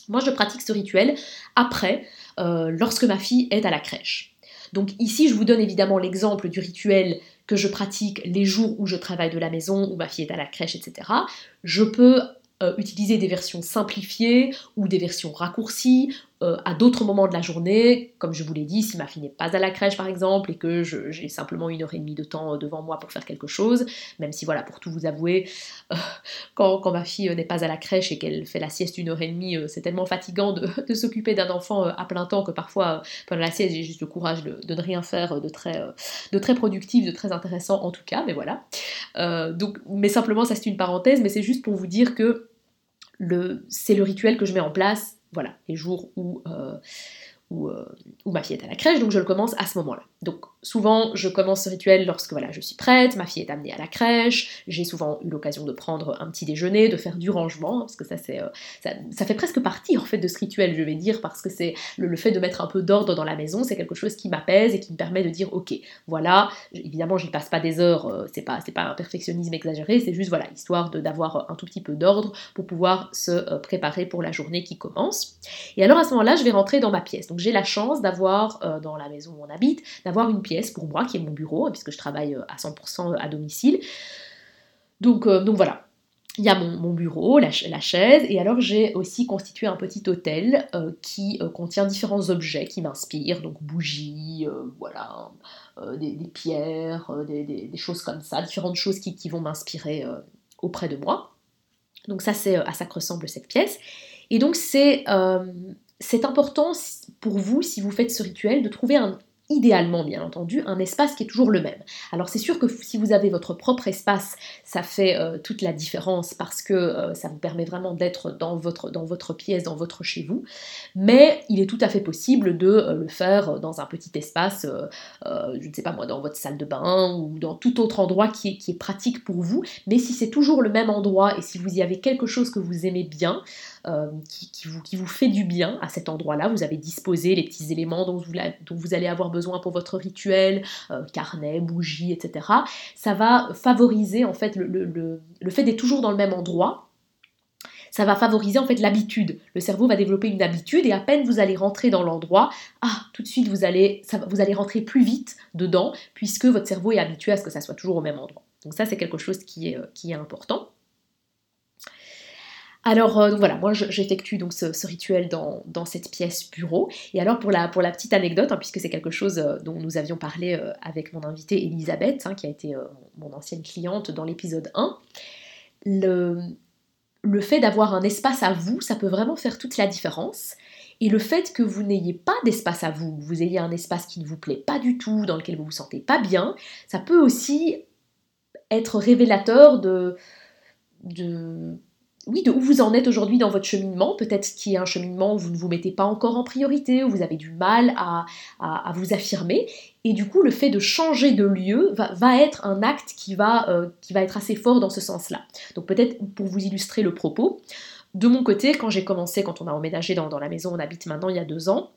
Moi, je pratique ce rituel après, euh, lorsque ma fille est à la crèche. Donc ici, je vous donne évidemment l'exemple du rituel que je pratique les jours où je travaille de la maison, où ma fille est à la crèche, etc. Je peux euh, utiliser des versions simplifiées ou des versions raccourcies euh, à d'autres moments de la journée, comme je vous l'ai dit, si ma fille n'est pas à la crèche par exemple et que j'ai simplement une heure et demie de temps euh, devant moi pour faire quelque chose, même si voilà, pour tout vous avouer, quand, ma fille n'est pas à la crèche et qu'elle fait la sieste une heure et demie, c'est tellement fatigant de, s'occuper d'un enfant à plein temps que parfois pendant la sieste j'ai juste le courage de, ne rien faire de très, de très productif, de très intéressant en tout cas, mais voilà. donc, mais simplement ça c'est une parenthèse, mais c'est juste pour vous dire que c'est le rituel que je mets en place voilà, les jours où, où, où, ma fille est à la crèche, donc je le commence à ce moment-là. Donc souvent, je commence ce rituel lorsque voilà, je suis prête, ma fille est amenée à la crèche, j'ai souvent eu l'occasion de prendre un petit déjeuner, de faire du rangement, parce que ça, c'est, euh, ça, fait presque partie en fait de ce rituel, je vais dire, parce que c'est le, fait de mettre un peu d'ordre dans la maison, c'est quelque chose qui m'apaise et qui me permet de dire, ok, voilà, évidemment, j'y passe pas des heures, euh, c'est pas, c'est pas un perfectionnisme exagéré, c'est juste, voilà, histoire d'avoir un tout petit peu d'ordre pour pouvoir se euh, préparer pour la journée qui commence. Et alors à ce moment-là, je vais rentrer dans ma pièce. J'ai la chance d'avoir, dans la maison où on habite, d'avoir une pièce pour moi qui est mon bureau, puisque je travaille euh, à 100% à domicile. Donc, euh, donc voilà, il y a mon, bureau, la, chaise, et alors j'ai aussi constitué un petit hôtel euh, qui contient différents objets qui m'inspirent, donc bougies, voilà, des, pierres, des, choses comme ça, différentes choses qui, qui vont m'inspirer auprès de moi. Donc ça c'est à ça que ressemble cette pièce. Et donc c'est c'est important pour vous, si vous faites ce rituel, de trouver un, idéalement bien entendu un espace qui est toujours le même. Alors c'est sûr que si vous avez votre propre espace, ça fait euh, toute la différence parce que euh, ça vous permet vraiment d'être dans votre, dans votre pièce, dans votre chez vous, mais il est tout à fait possible de euh, le faire dans un petit espace, je ne sais pas moi, dans votre salle de bain ou dans tout autre endroit qui est, qui est pratique pour vous, mais si c'est toujours le même endroit et si vous y avez quelque chose que vous aimez bien, euh, qui, vous, fait du bien à cet endroit-là. Vous avez disposé les petits éléments dont vous, allez avoir besoin pour votre rituel, euh, carnet, bougie, etc. Ça va favoriser en fait le, fait d'être toujours dans le même endroit ça va favoriser en fait l'habitude. Le cerveau va développer une habitude et à peine vous allez rentrer dans l'endroit, ah, tout de suite vous allez, vous allez rentrer plus vite dedans puisque votre cerveau est habitué à ce que ça soit toujours au même endroit. Donc ça c'est quelque chose qui est, qui est important. Alors euh, voilà, moi j'effectue donc ce, rituel dans, cette pièce bureau. Et alors pour la, petite anecdote, hein, puisque c'est quelque chose euh, dont nous avions parlé euh, avec mon invitée Elisabeth, hein, qui a été mon ancienne cliente dans l'épisode 1, le, fait d'avoir un espace à vous, ça peut vraiment faire toute la différence. Et le fait que vous n'ayez pas d'espace à vous, vous ayez un espace qui ne vous plaît pas du tout, dans lequel vous vous sentez pas bien, ça peut aussi être révélateur de oui, de où vous en êtes aujourd'hui dans votre cheminement. Peut-être qu'il y a un cheminement où vous ne vous mettez pas encore en priorité, où vous avez du mal à, vous affirmer. Et du coup, le fait de changer de lieu va, être un acte qui va, euh, qui va être assez fort dans ce sens-là. Donc peut-être pour vous illustrer le propos, de mon côté, quand j'ai commencé, quand on a emménagé dans, dans la maison où on habite maintenant il y a deux ans,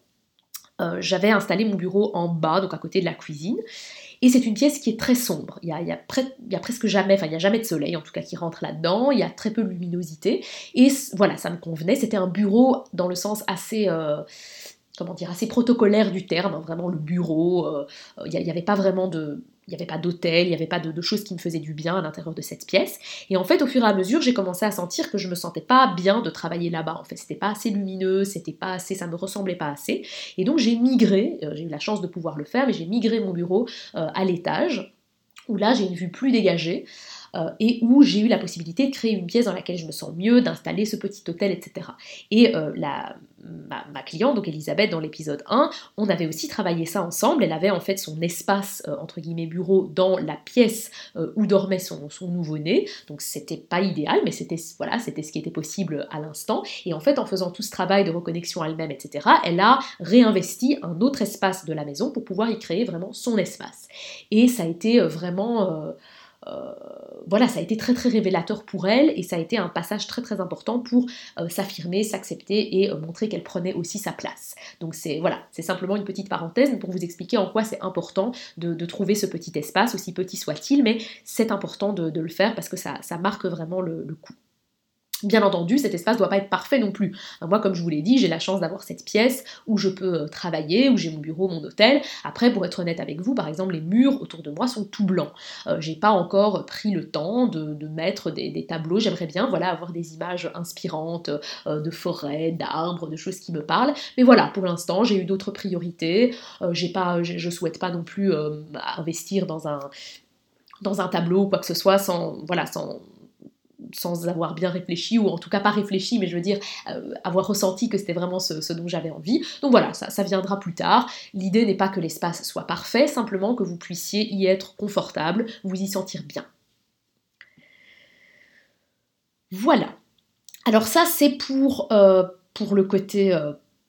euh, j'avais installé mon bureau en bas, donc à côté de la cuisine. Et c'est une pièce qui est très sombre. Il y a, presque jamais, enfin il n'y a jamais de soleil en tout cas qui rentre là-dedans. Il y a très peu de luminosité. Et voilà, ça me convenait. C'était un bureau dans le sens assez... Euh, comment dire, assez protocolaire du terme, hein, vraiment le bureau, euh, il n'y avait pas vraiment de, il n'y avait pas d'hôtel, il n'y avait pas de, choses qui me faisaient du bien à l'intérieur de cette pièce. Et en fait, au fur et à mesure, j'ai commencé à sentir que je me sentais pas bien de travailler là-bas. En fait, c'était pas assez lumineux, c'était pas assez, ça me ressemblait pas assez. Et donc j'ai migré, euh, j'ai eu la chance de pouvoir le faire, mais j'ai migré mon bureau euh, à l'étage où là j'ai une vue plus dégagée. Euh, et où j'ai eu la possibilité de créer une pièce dans laquelle je me sens mieux, d'installer ce petit hôtel, etc. Et euh, la, ma, cliente, donc Elisabeth, dans l'épisode 1, on avait aussi travaillé ça ensemble. Elle avait en fait son espace, euh, entre guillemets, bureau dans la pièce où dormait son, nouveau-né. Donc c'était pas idéal, mais c'était voilà, ce qui était possible à l'instant. Et en fait, en faisant tout ce travail de reconnexion à elle-même, etc., elle a réinvesti un autre espace de la maison pour pouvoir y créer vraiment son espace. Et ça a été vraiment voilà, ça a été très très révélateur pour elle et ça a été un passage très très important pour euh, s'affirmer, s'accepter et euh, montrer qu'elle prenait aussi sa place. Donc c'est voilà, c'est simplement une petite parenthèse pour vous expliquer en quoi c'est important de, trouver ce petit espace, aussi petit soit-il, mais c'est important de, le faire parce que ça, marque vraiment le coup. Bien entendu, cet espace ne doit pas être parfait non plus. Moi, comme je vous l'ai dit, j'ai la chance d'avoir cette pièce où je peux euh, travailler, où j'ai mon bureau, mon hôtel. Après, pour être honnête avec vous, par exemple, les murs autour de moi sont tout blancs. Euh, j'ai pas encore pris le temps de, mettre des, tableaux. J'aimerais bien, voilà, avoir des images inspirantes euh, de forêts, d'arbres, de choses qui me parlent. Mais voilà, pour l'instant, j'ai eu d'autres priorités. j'ai pas, je souhaite pas non plus investir dans un dans un tableau ou quoi que ce soit sans voilà sans sans avoir bien réfléchi, ou en tout cas pas réfléchi, mais je veux dire euh, avoir ressenti que c'était vraiment ce, dont j'avais envie. Donc voilà, ça, viendra plus tard. L'idée n'est pas que l'espace soit parfait, simplement que vous puissiez y être confortable, vous y sentir bien. Voilà. Alors ça, c'est pour, euh, pour le côté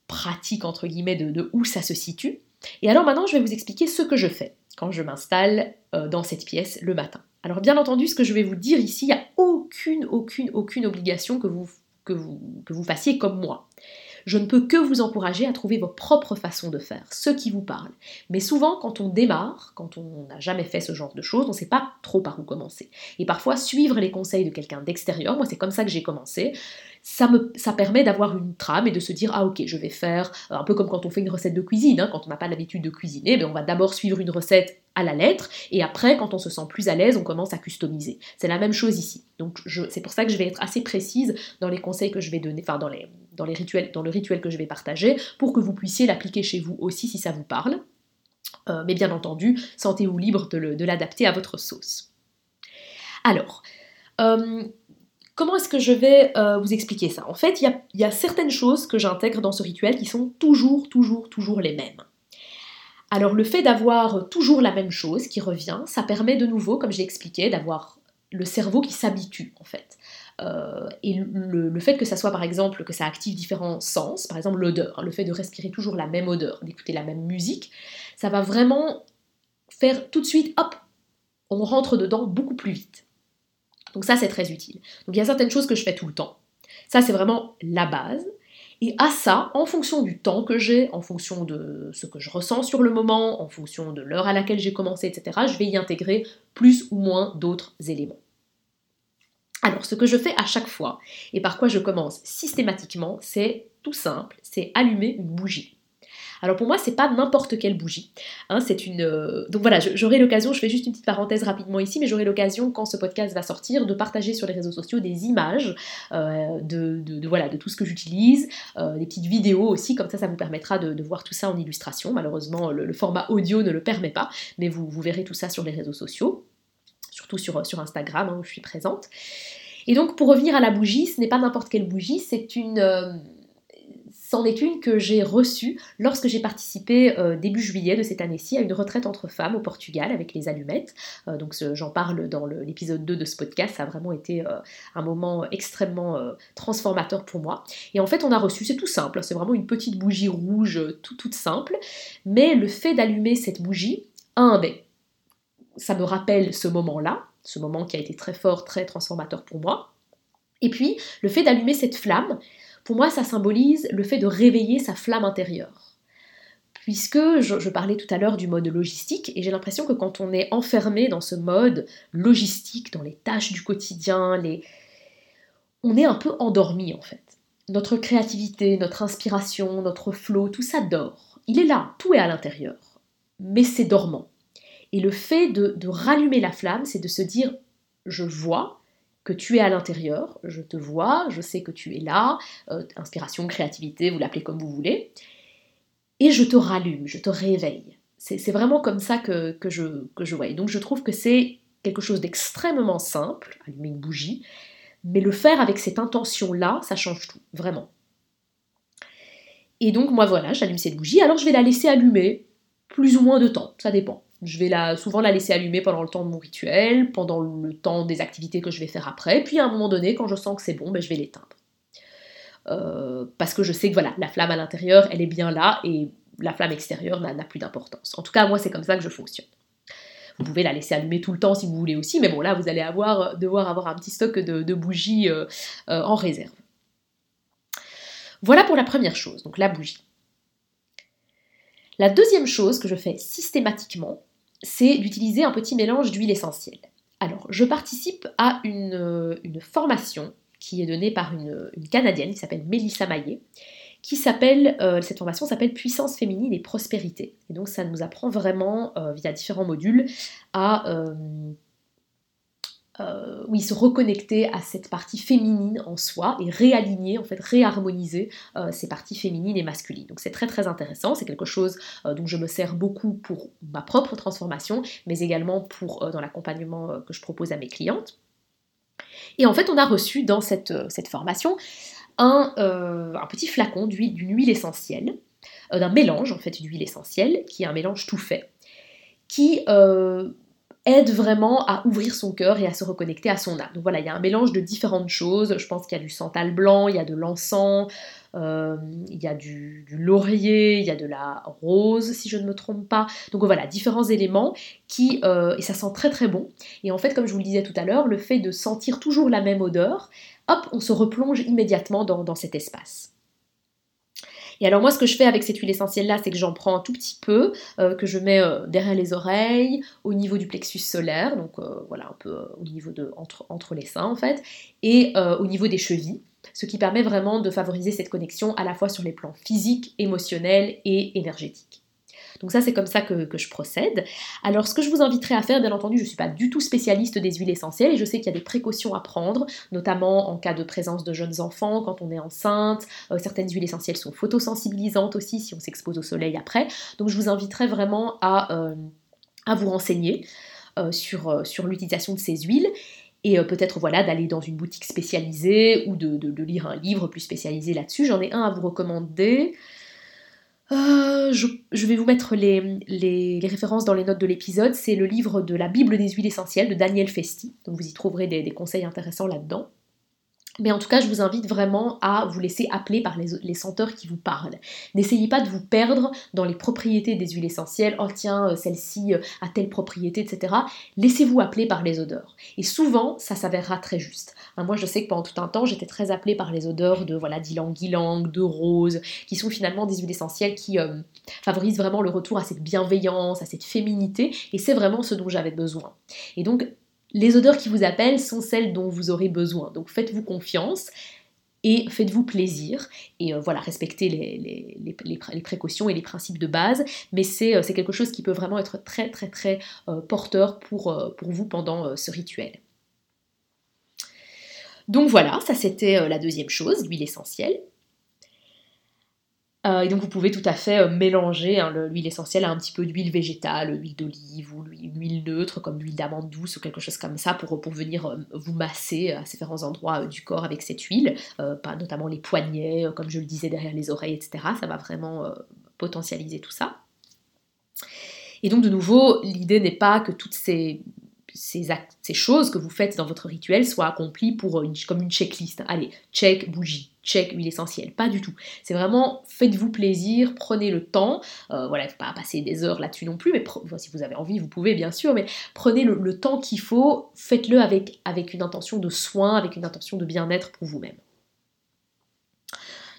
pratique, entre guillemets, de, où ça se situe. Et alors maintenant, je vais vous expliquer ce que je fais quand je m'installe dans cette pièce le matin. Alors bien entendu, ce que je vais vous dire ici, il n'y a aucune, aucune, aucune obligation que vous, que vous, que vous fassiez comme moi. Je ne peux que vous encourager à trouver vos propres façons de faire, ce qui vous parle. Mais souvent, quand on démarre, quand on n'a jamais fait ce genre de choses, on ne sait pas trop par où commencer. Et parfois, suivre les conseils de quelqu'un d'extérieur, moi c'est comme ça que j'ai commencé, ça, me, ça permet d'avoir une trame et de se dire ah ok je vais faire euh, un peu comme quand on fait une recette de cuisine hein, quand on n'a pas l'habitude de cuisiner ben, on va d'abord suivre une recette à la lettre et après quand on se sent plus à l'aise on commence à customiser c'est la même chose ici donc c'est pour ça que je vais être assez précise dans les conseils que je vais donner enfin dans les dans le rituel que je vais partager pour que vous puissiez l'appliquer chez vous aussi si ça vous parle euh, mais bien entendu sentez-vous libre de l'adapter à votre sauce alors euh, Comment est-ce que je vais euh, vous expliquer ça? En fait, il y, a certaines choses que j'intègre dans ce rituel qui sont toujours, toujours, toujours les mêmes. Alors le fait d'avoir toujours la même chose qui revient, ça permet de nouveau, comme j'ai expliqué, d'avoir le cerveau qui s'habitue en fait. Euh, et le, fait que ça soit par exemple que ça active différents sens, par exemple l'odeur, hein, le fait de respirer toujours la même odeur, d'écouter la même musique, ça va vraiment faire tout de suite, hop, on rentre dedans beaucoup plus vite. Donc ça, c'est très utile. Donc il y a certaines choses que je fais tout le temps. Ça, c'est vraiment la base. Et à ça, en fonction du temps que j'ai, en fonction de ce que je ressens sur le moment, en fonction de l'heure à laquelle j'ai commencé, etc., je vais y intégrer plus ou moins d'autres éléments. Alors, ce que je fais à chaque fois, et par quoi je commence systématiquement, c'est tout simple, c'est allumer une bougie. Alors pour moi, c'est pas n'importe quelle bougie. Hein, c'est une. Euh, donc voilà, j'aurai l'occasion, je fais juste une petite parenthèse rapidement ici, mais j'aurai l'occasion quand ce podcast va sortir de partager sur les réseaux sociaux des images euh, de, voilà de tout ce que j'utilise, euh, des petites vidéos aussi, comme ça, ça vous permettra de, voir tout ça en illustration. Malheureusement, le, format audio ne le permet pas, mais vous, vous, verrez tout ça sur les réseaux sociaux, sur, Instagram hein, où je suis présente. Et donc pour revenir à la bougie, ce n'est pas n'importe quelle bougie, c'est une C'en est une que j'ai reçue lorsque j'ai participé euh, début juillet de cette année-ci à une retraite entre femmes au Portugal avec les allumettes. Euh, donc j'en parle dans l'épisode 2 de ce podcast, ça a vraiment été euh, un moment extrêmement transformateur pour moi. Et en fait on a reçu, c'est tout simple, c'est vraiment une petite bougie rouge tout, toute simple, mais le fait d'allumer cette bougie, un, ben, ça me rappelle ce moment-là, ce moment qui a été très fort, très transformateur pour moi. Et puis, le fait d'allumer cette flamme, pour moi, ça symbolise le fait de réveiller sa flamme intérieure. Puisque je, parlais tout à l'heure du mode logistique, et j'ai l'impression que quand on est enfermé dans ce mode logistique, dans les tâches du quotidien, les... on est un peu endormi en fait. Notre créativité, notre inspiration, notre flow, tout ça dort. Il est là, tout est à l'intérieur. Mais c'est dormant. Et le fait de rallumer la flamme, c'est de se dire, je vois, que tu es à l'intérieur, je te vois, je sais que tu es là, euh, inspiration, créativité, vous l'appelez comme vous voulez, et je te rallume, je te réveille. C'est vraiment comme ça que, je, que je vois. Et donc je trouve que c'est quelque chose d'extrêmement simple, allumer une bougie, mais le faire avec cette intention-là, ça change tout, vraiment. Et donc moi voilà, j'allume cette bougie, alors je vais la laisser allumer plus ou moins de temps, ça dépend. Je vais la, souvent la laisser allumer pendant le temps de mon rituel, pendant le temps des activités que je vais faire après, puis à un moment donné, quand je sens que c'est bon, ben, je vais l'éteindre. Euh, parce que je sais que voilà, la flamme à l'intérieur, elle est bien là, et la flamme extérieure n'a plus d'importance. En tout cas, moi, c'est comme ça que je fonctionne. Vous pouvez la laisser allumer tout le temps si vous voulez aussi, mais bon, là, vous allez avoir, devoir avoir un petit stock de, bougies euh, euh, en réserve. Voilà pour la première chose, donc la bougie. La deuxième chose que je fais systématiquement, c'est d'utiliser un petit mélange d'huile essentielle. Alors, je participe à une, euh, formation qui est donnée par une, Canadienne qui s'appelle Mélissa Maillet, qui s'appelle, euh, cette formation s'appelle Puissance féminine et prospérité. Et donc ça nous apprend vraiment, euh, via différents modules, à euh, oui, se reconnecter à cette partie féminine en soi et réaligner, en fait, réharmoniser euh, ces parties féminines et masculines. Donc c'est très très intéressant, c'est quelque chose euh, dont je me sers beaucoup pour ma propre transformation, mais également pour dans l'accompagnement que je propose à mes clientes. Et en fait, on a reçu dans cette, cette formation un, un, petit flacon d'une huile essentielle, d'un mélange en fait d'huile essentielle, qui est un mélange tout fait, qui aide vraiment à ouvrir son cœur et à se reconnecter à son âme. Donc voilà, il y a un mélange de différentes choses. Je pense qu'il y a du santal blanc, il y a de l'encens, euh, il y a du, laurier, il y a de la rose, si je ne me trompe pas. Donc voilà, différents éléments qui, euh, et ça sent très très bon. Et en fait, comme je vous le disais tout à l'heure, le fait de sentir toujours la même odeur, hop, on se replonge immédiatement dans, cet espace. Et alors moi ce que je fais avec cette huile essentielle là, c'est que j'en prends un tout petit peu, euh, que je mets derrière les oreilles, au niveau du plexus solaire, donc voilà un peu au niveau de entre, entre les seins en fait, et au niveau des chevilles ce qui permet vraiment de favoriser cette connexion à la fois sur les plans physiques, émotionnels et énergétiques. Donc ça, c'est comme ça que, je procède. Alors, ce que je vous inviterai à faire, bien entendu, je ne suis pas du tout spécialiste des huiles essentielles et je sais qu'il y a des précautions à prendre, notamment en cas de présence de jeunes enfants, quand on est enceinte. Euh, certaines huiles essentielles sont photosensibilisantes aussi si on s'expose au soleil après. Donc, je vous inviterai vraiment à, euh, vous renseigner euh, sur, sur l'utilisation de ces huiles et peut-être voilà d'aller dans une boutique spécialisée ou de, lire un livre plus spécialisé là-dessus. J'en ai un à vous recommander. Euh, je, vais vous mettre les, les, références dans les notes de l'épisode. C'est le livre de la Bible des huiles essentielles de Daniel Festi. Donc vous y trouverez des conseils intéressants là-dedans. Mais en tout cas, je vous invite vraiment à vous laisser appeler par les, senteurs qui vous parlent. N'essayez pas de vous perdre dans les propriétés des huiles essentielles. Oh tiens, euh, celle-ci euh, a telle propriété, etc. Laissez-vous appeler par les odeurs. Et souvent, ça s'avérera très juste. Hein, moi, je sais que pendant tout un temps, j'étais très appelée par les odeurs de voilà d'ylang-ylang, de rose, qui sont finalement des huiles essentielles qui euh, favorisent vraiment le retour à cette bienveillance, à cette féminité. Et c'est vraiment ce dont j'avais besoin. Et donc, les odeurs qui vous appellent sont celles dont vous aurez besoin. Donc faites-vous confiance et faites-vous plaisir. Et euh, voilà, respectez les, précautions et les principes de base. Mais euh, c'est quelque chose qui peut vraiment être très très très euh, porteur pour, pour vous pendant ce rituel. Donc voilà, ça c'était la deuxième chose, l'huile essentielle. Euh, et donc vous pouvez tout à fait euh, mélanger hein, l'huile essentielle à un petit peu d'huile végétale, huile d'olive ou une huile neutre comme l'huile d'amande douce ou quelque chose comme ça pour, pour venir euh, vous masser à différents endroits du corps avec cette huile, pas notamment les poignets, comme je le disais derrière les oreilles, etc. Ça va vraiment potentialiser tout ça. Et donc de nouveau, l'idée n'est pas que toutes ces ces, choses que vous faites dans votre rituel soient accomplies pour comme une checklist. Allez, check bougie, check huile essentielle. Pas du tout. C'est vraiment faites-vous plaisir, prenez le temps. Euh, voilà, faut pas passer des heures là-dessus non plus, mais si vous avez envie, vous pouvez bien sûr, mais prenez le, temps qu'il faut, faites-le avec, avec une intention de soin, avec une intention de bien-être pour vous-même.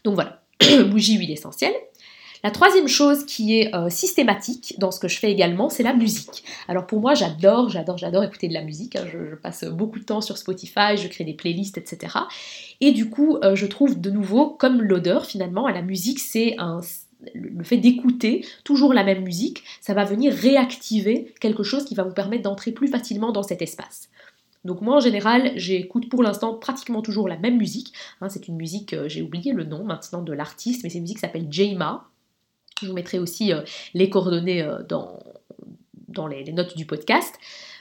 Donc voilà, bougie huile essentielle. La troisième chose qui est euh, systématique dans ce que je fais également, c'est la musique. Alors pour moi, j'adore, j'adore, j'adore écouter de la musique. Hein. Je, passe beaucoup de temps sur Spotify, je crée des playlists, etc. Et du coup, euh, je trouve de nouveau, comme l'odeur finalement, à la musique, c'est le fait d'écouter toujours la même musique, ça va venir réactiver quelque chose qui va vous permettre d'entrer plus facilement dans cet espace. Donc moi en général j'écoute pour l'instant pratiquement toujours la même musique. Hein. c'est une musique, euh, j'ai oublié le nom maintenant de l'artiste, mais c'est une musique qui s'appelle Jayma. Je vous mettrai aussi euh, les coordonnées euh, dans, les, notes du podcast.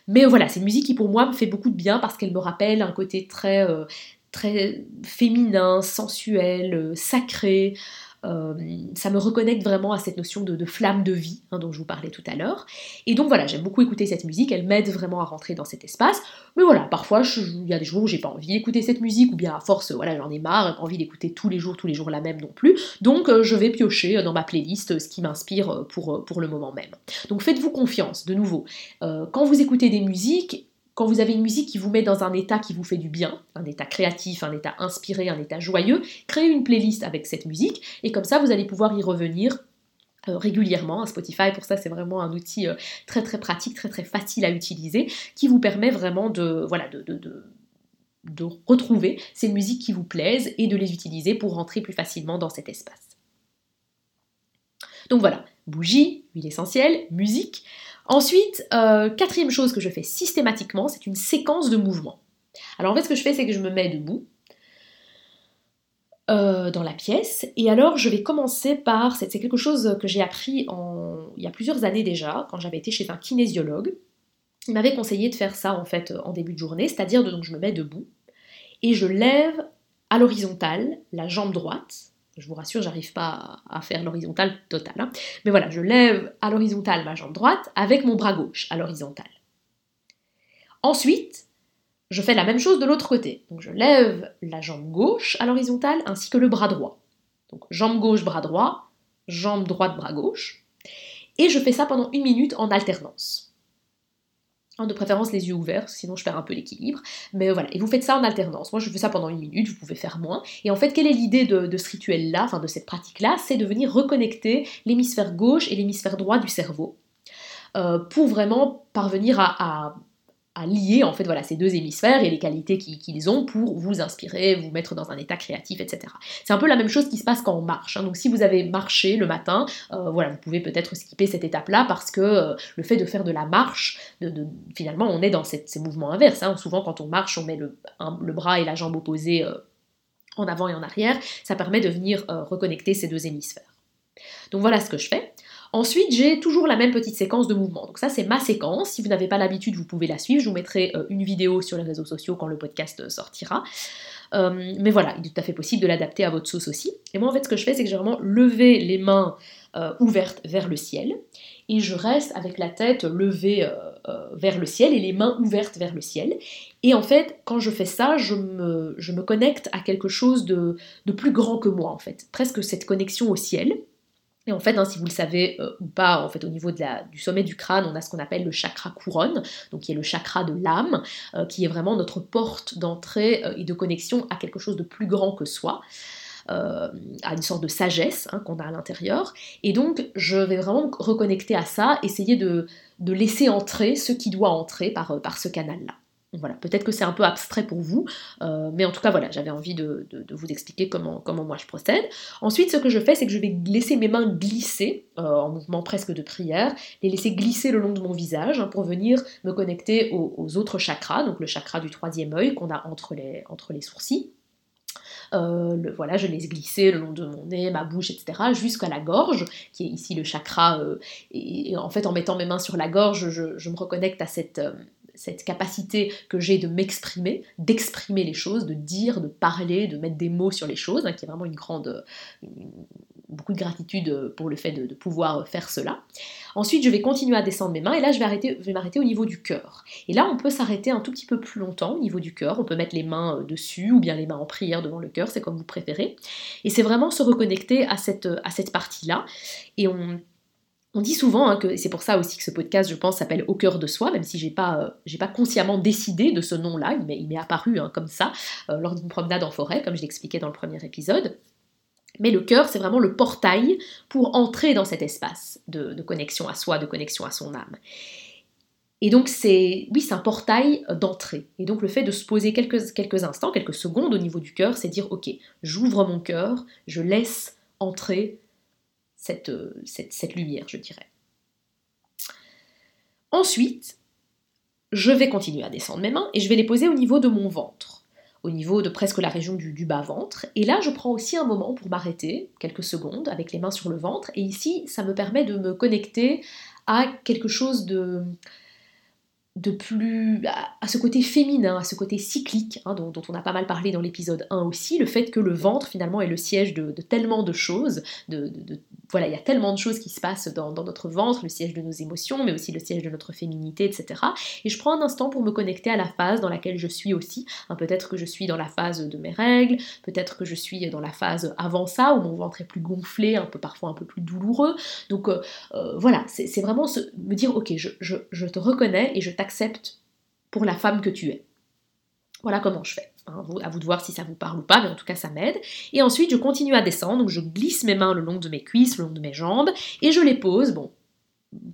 Mais voilà, c'est une musique qui pour moi me fait beaucoup de bien parce qu'elle me rappelle un côté très, euh, très féminin, sensuel, sacré. Euh, ça me reconnecte vraiment à cette notion de, flamme de vie hein, dont je vous parlais tout à l'heure. Et donc voilà, j'aime beaucoup écouter cette musique, elle m'aide vraiment à rentrer dans cet espace. Mais voilà, parfois il y a des jours où j'ai pas envie d'écouter cette musique, ou bien à force, voilà, j'en ai marre, pas envie d'écouter tous les jours, tous les jours la même non plus. Donc euh, je vais piocher dans ma playlist ce qui m'inspire pour, pour le moment même. Donc faites-vous confiance, de nouveau. Euh, quand vous écoutez des musiques, quand vous avez une musique qui vous met dans un état qui vous fait du bien, un état créatif, un état inspiré, un état joyeux, créez une playlist avec cette musique et comme ça vous allez pouvoir y revenir euh, régulièrement. Spotify, pour ça, c'est vraiment un outil euh, très très pratique, très très facile à utiliser, qui vous permet vraiment de, voilà, de, de, de retrouver ces musiques qui vous plaisent et de les utiliser pour rentrer plus facilement dans cet espace. Donc voilà, bougie, huile essentielle, musique. Ensuite, euh, quatrième chose que je fais systématiquement, c'est une séquence de mouvements. Alors en fait, ce que je fais, c'est que je me mets debout euh, dans la pièce, et alors je vais commencer par, c'est quelque chose que j'ai appris il y a plusieurs années déjà, quand j'avais été chez un kinésiologue. Il m'avait conseillé de faire ça en fait en début de journée, c'est-à-dire donc je me mets debout et je lève à l'horizontale la jambe droite je vous rassure, j'arrive pas à faire l'horizontale totale. Hein. Mais voilà, je lève à l'horizontale ma jambe droite avec mon bras gauche à l'horizontale. Ensuite, je fais la même chose de l'autre côté. Donc je lève la jambe gauche à l'horizontale ainsi que le bras droit. Donc jambe gauche, bras droit, jambe droite, bras gauche. Et je fais ça pendant une minute en alternance. Hein, de préférence les yeux ouverts, sinon je perds un peu l'équilibre. Mais voilà, et vous faites ça en alternance. Moi je fais ça pendant une minute, vous pouvez faire moins. Et en fait, quelle est l'idée de, ce rituel-là, enfin de cette pratique-là? C'est de venir reconnecter l'hémisphère gauche et l'hémisphère droit du cerveau. Euh, pour vraiment parvenir à à lier en fait voilà ces deux hémisphères et les qualités qu'ils ont pour vous inspirer, vous mettre dans un état créatif, etc. C'est un peu la même chose qui se passe quand on marche. Hein. Donc si vous avez marché le matin, euh, voilà, vous pouvez peut-être skipper cette étape-là parce que euh, le fait de faire de la marche, de, finalement on est dans ces mouvements inverses. Hein. Souvent quand on marche, on met le, le bras et la jambe opposés euh, en avant et en arrière. Ça permet de venir reconnecter ces deux hémisphères. Donc voilà ce que je fais. Ensuite, j'ai toujours la même petite séquence de mouvement. Donc ça, c'est ma séquence. Si vous n'avez pas l'habitude, vous pouvez la suivre. Je vous mettrai euh, une vidéo sur les réseaux sociaux quand le podcast euh, sortira. Euh, mais voilà, il est tout à fait possible de l'adapter à votre sauce aussi. Et moi, en fait, ce que je fais, c'est que j'ai vraiment levé les mains ouvertes vers le ciel. Et je reste avec la tête levée vers le ciel et les mains ouvertes vers le ciel. Et en fait, quand je fais ça, je me, connecte à quelque chose de plus grand que moi, en fait. Presque cette connexion au ciel. Et en fait, hein, si vous le savez euh, ou pas, en fait, au niveau du sommet du crâne, on a ce qu'on appelle le chakra couronne, donc qui est le chakra de l'âme, euh, qui est vraiment notre porte d'entrée euh, et de connexion à quelque chose de plus grand que soi. à une sorte de sagesse hein, qu'on a à l'intérieur. Et donc, je vais vraiment reconnecter à ça, essayer de, laisser entrer ce qui doit entrer par ce canal-là. Voilà, peut-être que c'est un peu abstrait pour vous, euh, mais en tout cas, voilà, j'avais envie de, vous expliquer comment, moi je procède. Ensuite, ce que je fais, c'est que je vais laisser mes mains glisser, euh, en mouvement presque de prière, les laisser glisser le long de mon visage hein, pour venir me connecter aux, autres chakras, donc le chakra du troisième œil qu'on a entre les, sourcils. Euh, le, voilà, je laisse glisser le long de mon nez, ma bouche, etc., jusqu'à la gorge, qui est ici le chakra. en fait, en mettant mes mains sur la gorge, je me reconnecte à cette, cette capacité que j'ai de m'exprimer, d'exprimer les choses, de dire, de parler, de mettre des mots sur les choses, hein, qui est vraiment une grande, beaucoup de gratitude pour le fait de, pouvoir faire cela. Ensuite, je vais continuer à descendre mes mains et là, je vais, je vais m'arrêter au niveau du cœur. Et là, on peut s'arrêter un tout petit peu plus longtemps au niveau du cœur. On peut mettre les mains euh, dessus ou bien les mains en prière devant le cœur, c'est comme vous préférez. Et c'est vraiment se reconnecter à cette, à cette partie-là. Et on, on dit souvent hein, que c'est pour ça aussi que ce podcast, je pense, s'appelle Au cœur de soi, même si j'ai pas, euh, j'ai pas consciemment décidé de ce nom-là, il m'est apparu hein, comme ça euh, lors d'une promenade en forêt, comme je l'expliquais dans le premier épisode. Mais le cœur, c'est vraiment le portail pour entrer dans cet espace de, connexion à soi, de connexion à son âme. Et donc c'est, oui, c'est un portail d'entrée. Et donc le fait de se poser quelques, quelques instants, quelques secondes au niveau du cœur, c'est dire, ok, j'ouvre mon cœur, je laisse entrer euh, cette, lumière, je dirais. Ensuite, je vais continuer à descendre mes mains et je vais les poser au niveau de mon ventre, au niveau de presque la région du, bas-ventre. Et là, je prends aussi un moment pour m'arrêter, quelques secondes, avec les mains sur le ventre. Et ici, ça me permet de me connecter à quelque chose de, de plus à, ce côté féminin, à ce côté cyclique, hein, dont, on a pas mal parlé dans l'épisode 1 aussi, le fait que le ventre finalement est le siège de, tellement de choses, de, voilà, il y a tellement de choses qui se passent dans, notre ventre, le siège de nos émotions, mais aussi le siège de notre féminité, etc. Et je prends un instant pour me connecter à la phase dans laquelle je suis aussi. Hein, peut-être que je suis dans la phase de mes règles, peut-être que je suis dans la phase avant ça, où mon ventre est plus gonflé, un peu parfois un peu plus douloureux. Donc euh, euh, voilà, c'est vraiment me dire, ok, je, te reconnais et je accepte pour la femme que tu es. Voilà comment je fais. Hein, à vous de voir si ça vous parle ou pas, mais en tout cas ça m'aide. Et ensuite je continue à descendre, donc je glisse mes mains le long de mes cuisses, le long de mes jambes, et je les pose. Bon,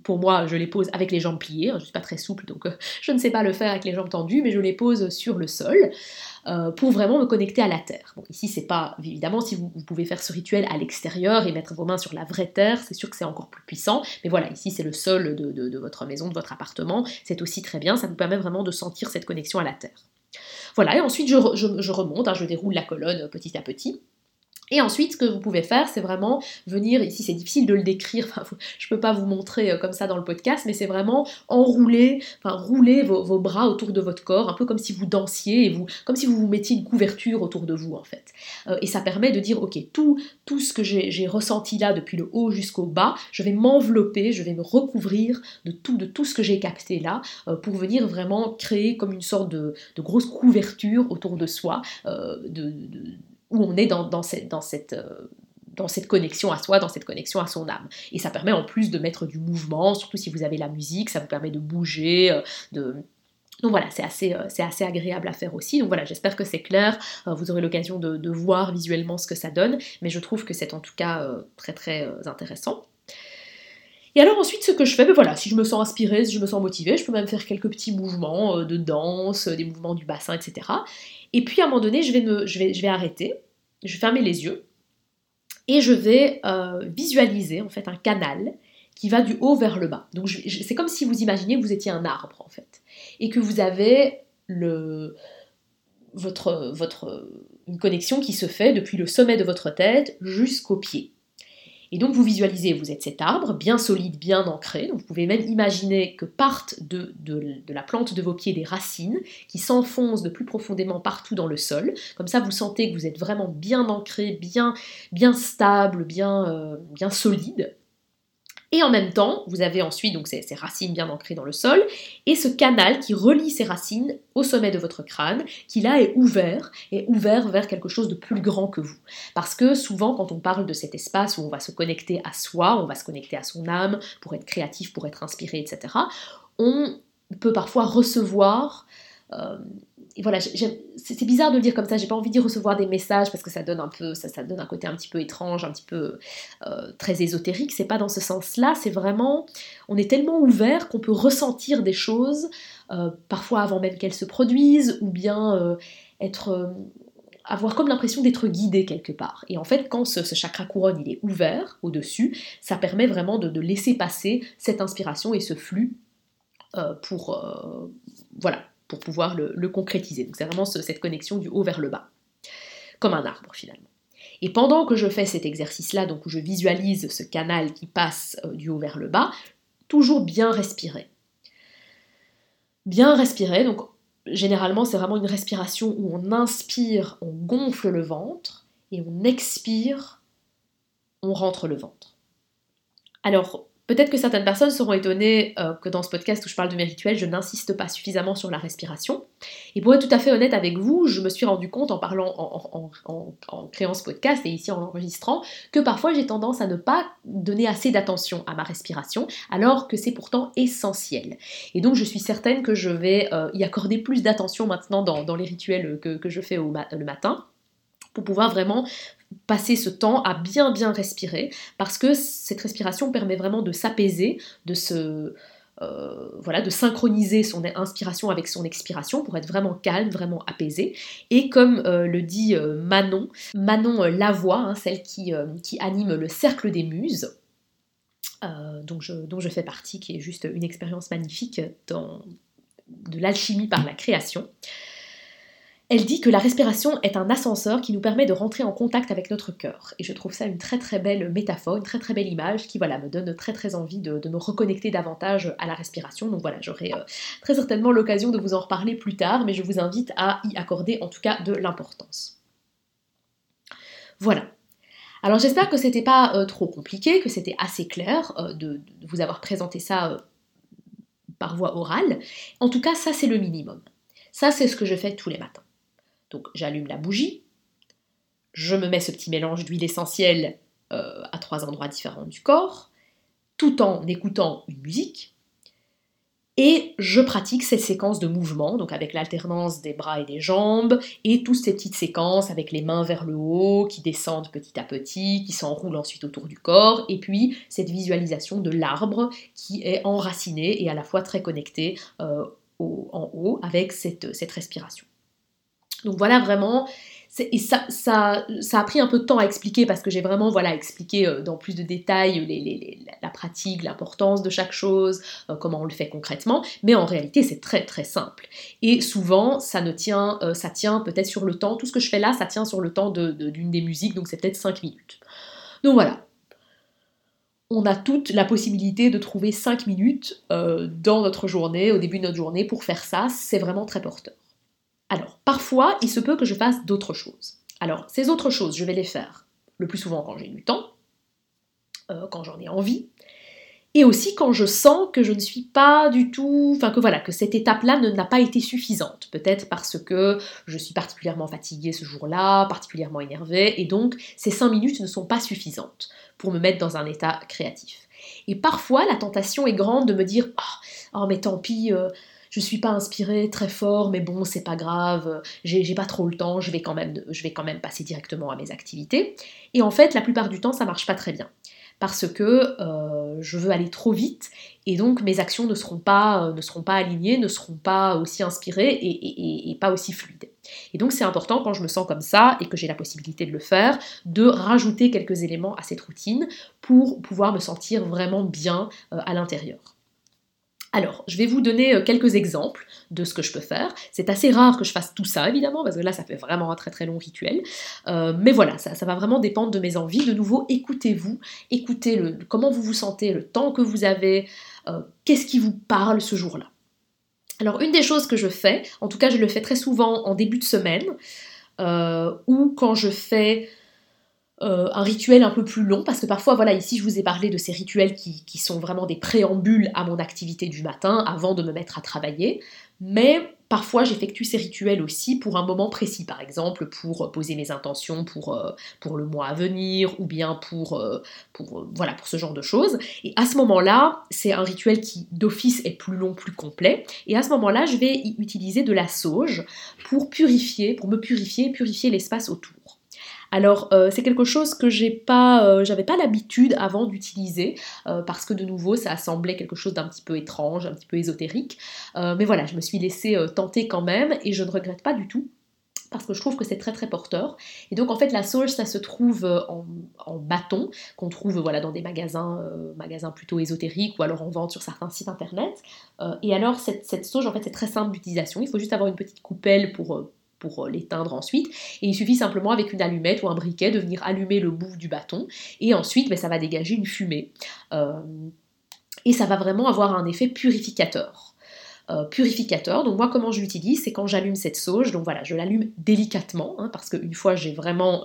pour moi, je les pose avec les jambes pliées, hein, je ne suis pas très souple, donc euh, je ne sais pas le faire avec les jambes tendues, mais je les pose sur le sol. Euh, pour vraiment me connecter à la terre. Bon, ici, c'est pas, évidemment, si vous, pouvez faire ce rituel à l'extérieur et mettre vos mains sur la vraie terre, c'est sûr que c'est encore plus puissant, mais voilà, ici, c'est le sol de, votre maison, de votre appartement, c'est aussi très bien, ça vous permet vraiment de sentir cette connexion à la terre. Voilà, et ensuite, je, remonte, hein, je déroule la colonne petit à petit. Et ensuite, ce que vous pouvez faire, c'est vraiment venir, ici c'est difficile de le décrire, je ne peux pas vous montrer euh, comme ça dans le podcast, mais c'est vraiment enrouler, enfin rouler vos, bras autour de votre corps, un peu comme si vous dansiez, et vous, comme si vous vous mettiez une couverture autour de vous en fait. Euh, et ça permet de dire, ok, tout, tout ce que j'ai ressenti là depuis le haut jusqu'au bas, je vais m'envelopper, je vais me recouvrir de tout, de tout ce que j'ai capté là, euh, pour venir vraiment créer comme une sorte de, grosse couverture autour de soi, de où on est euh, dans cette connexion à soi, dans cette connexion à son âme. Et ça permet en plus de mettre du mouvement, surtout si vous avez la musique, ça vous permet de bouger, euh, de... Donc voilà, c'est assez, euh, c'est assez agréable à faire aussi. Donc voilà, j'espère que c'est clair. Vous aurez l'occasion de, voir visuellement ce que ça donne, mais je trouve que c'est en tout cas très très intéressant. Et alors ensuite, ce que je fais, ben voilà, si je me sens inspirée, si je me sens motivée, je peux même faire quelques petits mouvements de danse, des mouvements du bassin, etc. Et puis à un moment donné, je vais, me, je vais, je vais arrêter, je vais fermer les yeux et je vais euh, visualiser en fait un canal qui va du haut vers le bas. Donc c'est comme si vous imaginiez que vous étiez un arbre en fait et que vous avez le, votre, votre, une connexion qui se fait depuis le sommet de votre tête jusqu'au pied. Et donc vous visualisez, vous êtes cet arbre bien solide, bien ancré. Vous pouvez même imaginer que partent de, la plante de vos pieds des racines qui s'enfoncent de plus profondément partout dans le sol. Comme ça, vous sentez que vous êtes vraiment bien ancré, bien, bien stable, bien, euh, bien solide. Et en même temps, vous avez ensuite donc ces, racines bien ancrées dans le sol et ce canal qui relie ces racines au sommet de votre crâne, qui là est ouvert, et ouvert vers quelque chose de plus grand que vous. Parce que souvent, quand on parle de cet espace où on va se connecter à soi, on va se connecter à son âme pour être créatif, pour être inspiré, etc., on peut parfois recevoir euh, voilà, c'est bizarre de le dire comme ça, j'ai pas envie d'y recevoir des messages parce que ça donne un peu, ça, ça un côté un petit peu étrange, un petit peu euh, très ésotérique. C'est pas dans ce sens-là, c'est vraiment, on est tellement ouvert qu'on peut ressentir des choses, euh, parfois avant même qu'elles se produisent, ou bien euh, être avoir comme l'impression d'être guidé quelque part. Et en fait, quand ce, chakra couronne il est ouvert au-dessus, ça permet vraiment de, laisser passer cette inspiration et ce flux pour voilà pour pouvoir le, concrétiser. Donc c'est vraiment cette connexion du haut vers le bas, comme un arbre finalement. Et pendant que je fais cet exercice-là, donc où je visualise ce canal qui passe euh, du haut vers le bas, toujours bien respirer. Bien respirer, donc généralement c'est vraiment une respiration où on inspire, on gonfle le ventre, et on expire, on rentre le ventre. Alors Peut-être que certaines personnes seront étonnées euh, que dans ce podcast où je parle de mes rituels, je n'insiste pas suffisamment sur la respiration. Et pour être tout à fait honnête avec vous, je me suis rendu compte en parlant, en, créant ce podcast et ici en l'enregistrant, que parfois j'ai tendance à ne pas donner assez d'attention à ma respiration, alors que c'est pourtant essentiel. Et donc je suis certaine que je vais euh, y accorder plus d'attention maintenant dans, les rituels que, je fais le matin pour pouvoir vraiment passer ce temps à bien bien respirer parce que cette respiration permet vraiment de s'apaiser, de se euh, voilà, de synchroniser son inspiration avec son expiration pour être vraiment calme, vraiment apaisé. Et comme euh, le dit euh, Manon, Manon Lavoie, hein, celle qui, anime le Cercle des Muses, dont je, fais partie, qui est juste une expérience magnifique de l'alchimie par la création. Elle dit que la respiration est un ascenseur qui nous permet de rentrer en contact avec notre cœur. Et je trouve ça une très très belle métaphore, une très très belle image qui voilà, me donne très très envie de, me reconnecter davantage à la respiration. Donc voilà, j'aurai euh, très certainement l'occasion de vous en reparler plus tard, mais je vous invite à y accorder en tout cas de l'importance. Voilà. Alors j'espère que c'était pas euh, trop compliqué, que c'était assez clair euh, de, vous avoir présenté ça par voie orale. En tout cas, ça c'est le minimum. Ça c'est ce que je fais tous les matins. Donc j'allume la bougie, je me mets ce petit mélange d'huile essentielle euh, à trois endroits différents du corps, tout en écoutant une musique, et je pratique cette séquence de mouvements, donc avec l'alternance des bras et des jambes, et toutes ces petites séquences avec les mains vers le haut, qui descendent petit à petit, qui s'enroulent ensuite autour du corps, et puis cette visualisation de l'arbre qui est enraciné et à la fois très connecté euh, en haut avec cette respiration. Donc voilà vraiment, et ça, a pris un peu de temps à expliquer parce que j'ai vraiment voilà, expliqué euh, dans plus de détails la, pratique, l'importance de chaque chose, euh, comment on le fait concrètement, mais en réalité c'est très très simple. Et souvent ça ne tient, euh, ça tient peut-être sur le temps, tout ce que je fais là, ça tient sur le temps d'une de, des musiques, donc c'est peut-être 5 minutes. Donc voilà, on a toute la possibilité de trouver 5 minutes dans notre journée, au début de notre journée, pour faire ça. C'est vraiment très porteur. Alors, parfois, il se peut que je fasse d'autres choses. Alors, ces autres choses, je vais les faire le plus souvent quand j'ai du temps, euh, quand j'en ai envie, et aussi quand je sens que je ne suis pas du tout, enfin que voilà, que cette étape-là n'a pas été suffisante. Peut-être parce que je suis particulièrement fatiguée ce jour-là, particulièrement énervée, et donc ces 5 minutes ne sont pas suffisantes pour me mettre dans un état créatif. Et parfois, la tentation est grande de me dire oh, oh mais tant pis, euh, je suis pas inspirée très fort, mais bon, c'est pas grave, j'ai pas trop le temps, je vais, quand même, passer directement à mes activités. Et en fait, la plupart du temps, ça marche pas très bien parce que euh, je veux aller trop vite et donc mes actions ne seront pas, euh, ne alignées, ne seront pas aussi inspirées et, pas aussi fluides. Et donc c'est important quand je me sens comme ça et que j'ai la possibilité de le faire, de rajouter quelques éléments à cette routine pour pouvoir me sentir vraiment bien euh, à l'intérieur. Alors, je vais vous donner euh, quelques exemples de ce que je peux faire. C'est assez rare que je fasse tout ça, évidemment, parce que là, ça fait vraiment un très très long rituel. Euh, mais voilà, ça, va vraiment dépendre de mes envies. De nouveau, écoutez-vous, écoutez comment vous vous sentez, le temps que vous avez, euh, qu'est-ce qui vous parle ce jour-là. Alors, une des choses que je fais, en tout cas, je le fais très souvent en début de semaine, ou quand je fais euh, un rituel un peu plus long, parce que parfois, voilà, ici je vous ai parlé de ces rituels qui, qui, sont vraiment des préambules à mon activité du matin avant de me mettre à travailler, mais parfois j'effectue ces rituels aussi pour un moment précis, par exemple pour poser mes intentions pour, euh, pour le mois à venir, ou bien pour, euh, pour, voilà, pour ce genre de choses. Et à ce moment-là, c'est un rituel qui d'office est plus long, plus complet, et à ce moment-là, je vais utiliser de la sauge pour purifier, pour me purifier, purifier l'espace autour. Alors euh, c'est quelque chose que j'ai euh, j'avais pas l'habitude avant d'utiliser euh, parce que de nouveau ça semblait quelque chose d'un petit peu étrange, un petit peu ésotérique. mais voilà, je me suis laissée tenter quand même et je ne regrette pas du tout parce que je trouve que c'est très très porteur. Et donc en fait la sauge ça se trouve en, bâton qu'on trouve voilà dans des magasins, magasins plutôt ésotériques ou alors en vente sur certains sites internet. et alors cette, cette sauge en fait c'est très simple d'utilisation. Il faut juste avoir une petite coupelle pour pour euh, l'éteindre ensuite. Et il suffit simplement avec une allumette ou un briquet de venir allumer le bout du bâton. Et ensuite, ben, ça va dégager une fumée. Euh, et ça va vraiment avoir un effet purificateur. Euh, purificateur. Donc moi comment je l'utilise, c'est quand j'allume cette sauge, donc voilà, je l'allume délicatement, hein, parce qu'une fois j'ai vraiment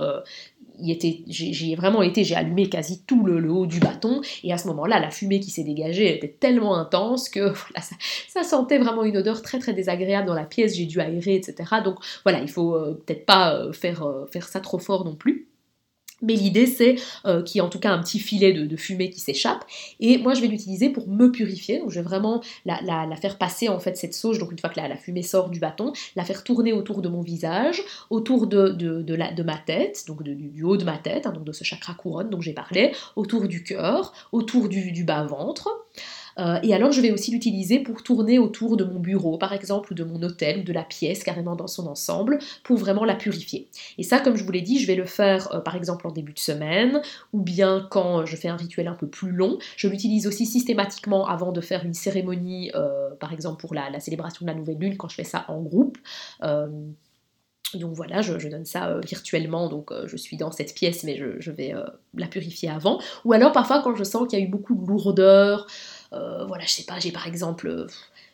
j'y ai vraiment été, j'ai allumé quasi tout le, haut du bâton, et à ce moment-là, la fumée qui s'est dégagée était tellement intense que ça, sentait vraiment une odeur très très désagréable dans la pièce, j'ai dû aérer, etc. Donc voilà, il faut euh, peut-être pas euh, faire, euh, faire ça trop fort non plus. Mais l'idée, c'est euh, qu'il y ait en tout cas un petit filet de, fumée qui s'échappe. Et moi, je vais l'utiliser pour me purifier. Donc, je vais vraiment la, faire passer, en fait, cette sauge. Donc, une fois que la, fumée sort du bâton, la faire tourner autour de mon visage, autour de, ma tête, donc du, haut de ma tête, hein, donc de ce chakra couronne dont j'ai parlé, autour du cœur, autour du bas-ventre. Euh, et alors je vais aussi l'utiliser pour tourner autour de mon bureau, par exemple, ou de mon hôtel, ou de la pièce carrément dans son ensemble, pour vraiment la purifier. Et ça, comme je vous l'ai dit, je vais le faire euh, par exemple en début de semaine, ou bien quand je fais un rituel un peu plus long. Je l'utilise aussi systématiquement avant de faire une cérémonie, euh, par exemple pour la, célébration de la nouvelle lune, quand je fais ça en groupe. Donc voilà, je, donne ça virtuellement, donc je suis dans cette pièce, mais je vais la purifier avant. Ou alors parfois quand je sens qu'il y a eu beaucoup de lourdeur, euh, voilà, je sais pas, j'ai par exemple euh,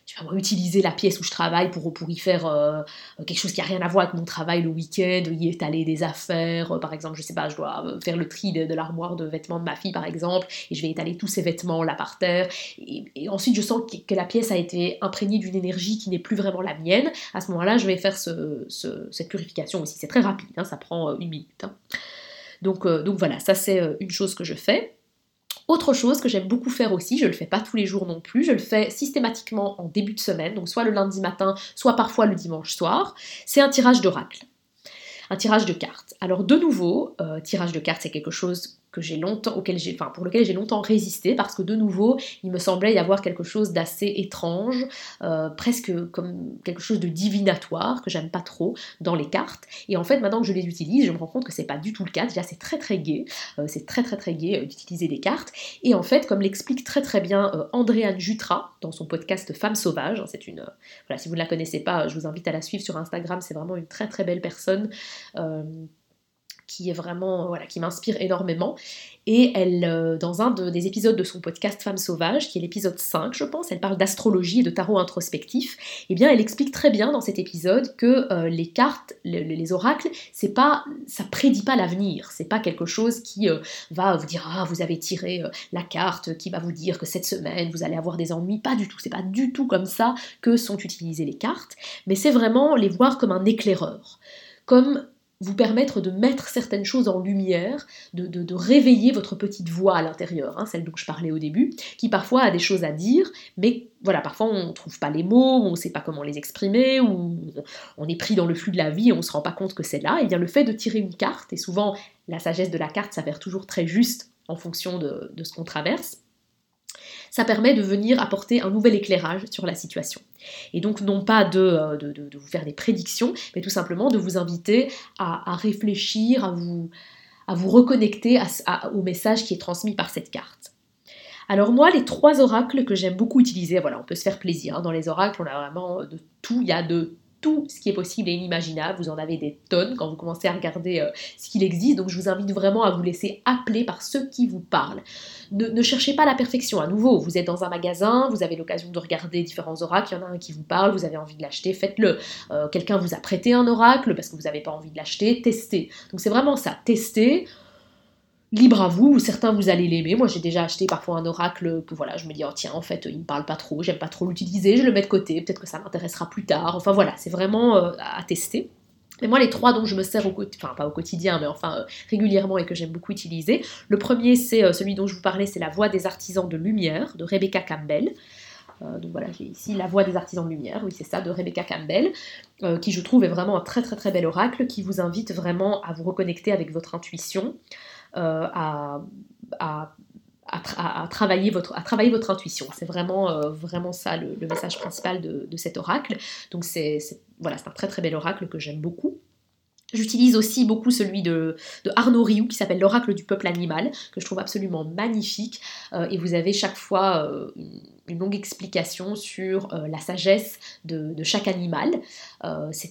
je vais utiliser la pièce où je travaille pour, pour y faire euh, quelque chose qui n'a rien à voir avec mon travail le week-end, y étaler des affaires. par exemple, je sais pas, je dois faire le tri de, l'armoire de vêtements de ma fille, par exemple, et je vais étaler tous ces vêtements là par terre. Et, ensuite, je sens que, la pièce a été imprégnée d'une énergie qui n'est plus vraiment la mienne. À ce moment-là, je vais faire cette purification aussi. C'est très rapide, hein, ça prend une minute. Hein. Donc, donc voilà, ça c'est une chose que je fais. Autre chose que j'aime beaucoup faire aussi, je le fais pas tous les jours non plus, je le fais systématiquement en début de semaine, donc soit le lundi matin, soit parfois le dimanche soir, c'est un tirage d'oracle. Un tirage de cartes. Alors de nouveau, euh, tirage de cartes c'est quelque chose que j'ai longtemps, j'ai, pour lequel j'ai longtemps résisté parce que de nouveau, il me semblait y avoir quelque chose d'assez étrange, euh, presque comme quelque chose de divinatoire que j'aime pas trop dans les cartes. Et en fait, maintenant que je les utilise, je me rends compte que c'est pas du tout le cas. Déjà, c'est très très gai, euh, c'est très très très gai euh, d'utiliser des cartes. Et en fait, comme l'explique très très bien Andréane Jutra dans son podcast Femme sauvage, hein, c'est une, voilà, si vous ne la connaissez pas, je vous invite à la suivre sur Instagram. C'est vraiment une très très belle personne qui est vraiment voilà qui m'inspire énormément. Et elle euh, dans un des épisodes de son podcast Femme sauvage qui est l'épisode 5 je pense elle parle d'astrologie et de tarot introspectif. Et eh bien elle explique très bien dans cet épisode que euh, les cartes les, oracles c'est pas ça prédit pas l'avenir. C'est pas quelque chose qui euh, va vous dire ah vous avez tiré la carte qui va vous dire que cette semaine vous allez avoir des ennuis. Pas du tout. C'est pas du tout comme ça que sont utilisées les cartes. Mais c'est vraiment les voir comme un éclaireur. Comme vous permettre de mettre certaines choses en lumière, de, réveiller votre petite voix à l'intérieur, hein, celle dont je parlais au début, qui parfois a des choses à dire, mais voilà, parfois on ne trouve pas les mots, on ne sait pas comment les exprimer, ou on est pris dans le flux de la vie et on ne se rend pas compte que c'est là, et bien le fait de tirer une carte, et souvent la sagesse de la carte s'avère toujours très juste en fonction de ce qu'on traverse, ça permet de venir apporter un nouvel éclairage sur la situation. Et donc non pas de, euh, de, vous faire des prédictions, mais tout simplement de vous inviter à, réfléchir, à vous, à vous reconnecter au message qui est transmis par cette carte. Alors moi, les trois oracles que j'aime beaucoup utiliser, voilà, on peut se faire plaisir. Hein. Dans les oracles, on a vraiment de tout. Il y a de tout ce qui est possible et inimaginable. Vous en avez des tonnes quand vous commencez à regarder euh, ce qu'il existe. Donc je vous invite vraiment à vous laisser appeler par ceux qui vous parlent. Ne, cherchez pas la perfection. À nouveau, vous êtes dans un magasin, vous avez l'occasion de regarder différents oracles. Il y en a un qui vous parle, vous avez envie de l'acheter, faites-le. Euh, quelqu'un vous a prêté un oracle parce que vous n'avez pas envie de l'acheter, testez. Donc c'est vraiment ça, testez libre à vous, certains vous allez l'aimer. Moi j'ai déjà acheté parfois un oracle que voilà, je me dis oh tiens en fait il me parle pas trop, j'aime pas trop l'utiliser, je le mets de côté, peut-être que ça m'intéressera plus tard. Enfin voilà, c'est vraiment euh, à tester. Mais moi, les trois dont je me sers au quotidien, enfin pas au quotidien, mais enfin euh, régulièrement et que j'aime beaucoup utiliser. Le premier, c'est euh, celui dont je vous parlais, c'est La Voix des artisans de lumière de Rebecca Campbell. donc voilà, j'ai ici La Voix des artisans de lumière, oui c'est ça, de Rebecca Campbell, qui je trouve est vraiment un très très très bel oracle qui vous invite vraiment à vous reconnecter avec votre intuition, euh, à, travailler votre, intuition. C'est vraiment, euh, vraiment ça le, message principal de, cet oracle. Donc c'est voilà, un très très bel oracle que j'aime beaucoup. J'utilise aussi beaucoup celui de, Arnaud Rioux qui s'appelle l'oracle du peuple animal, que je trouve absolument magnifique. Euh, et vous avez chaque fois une, longue explication sur la sagesse de, de chaque animal.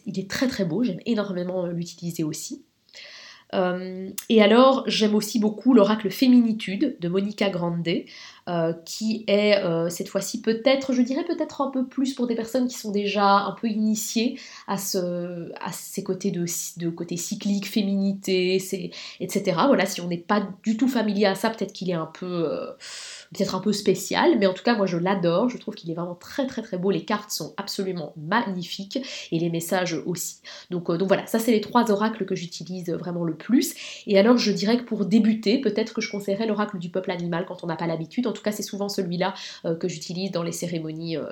il est très très beau, j'aime énormément l'utiliser aussi. Euh, et alors, j'aime aussi beaucoup l'oracle Féminitude de Monica Grande, euh, qui est euh, cette fois-ci peut-être, je dirais peut-être un peu plus pour des personnes qui sont déjà un peu initiées à, ce, à ces côtés de, côté cyclique, féminité, etc. Voilà, si on n'est pas du tout familier à ça, peut-être qu'il est un peu peut-être un peu spécial, mais en tout cas moi je l'adore, je trouve qu'il est vraiment très très très beau, les cartes sont absolument magnifiques et les messages aussi. Donc, euh, donc voilà, ça c'est les trois oracles que j'utilise vraiment le plus. Et alors je dirais que pour débuter, peut-être que je conseillerais l'oracle du peuple animal quand on n'a pas l'habitude, tout cas c'est souvent celui-là euh, que j'utilise dans les cérémonies euh,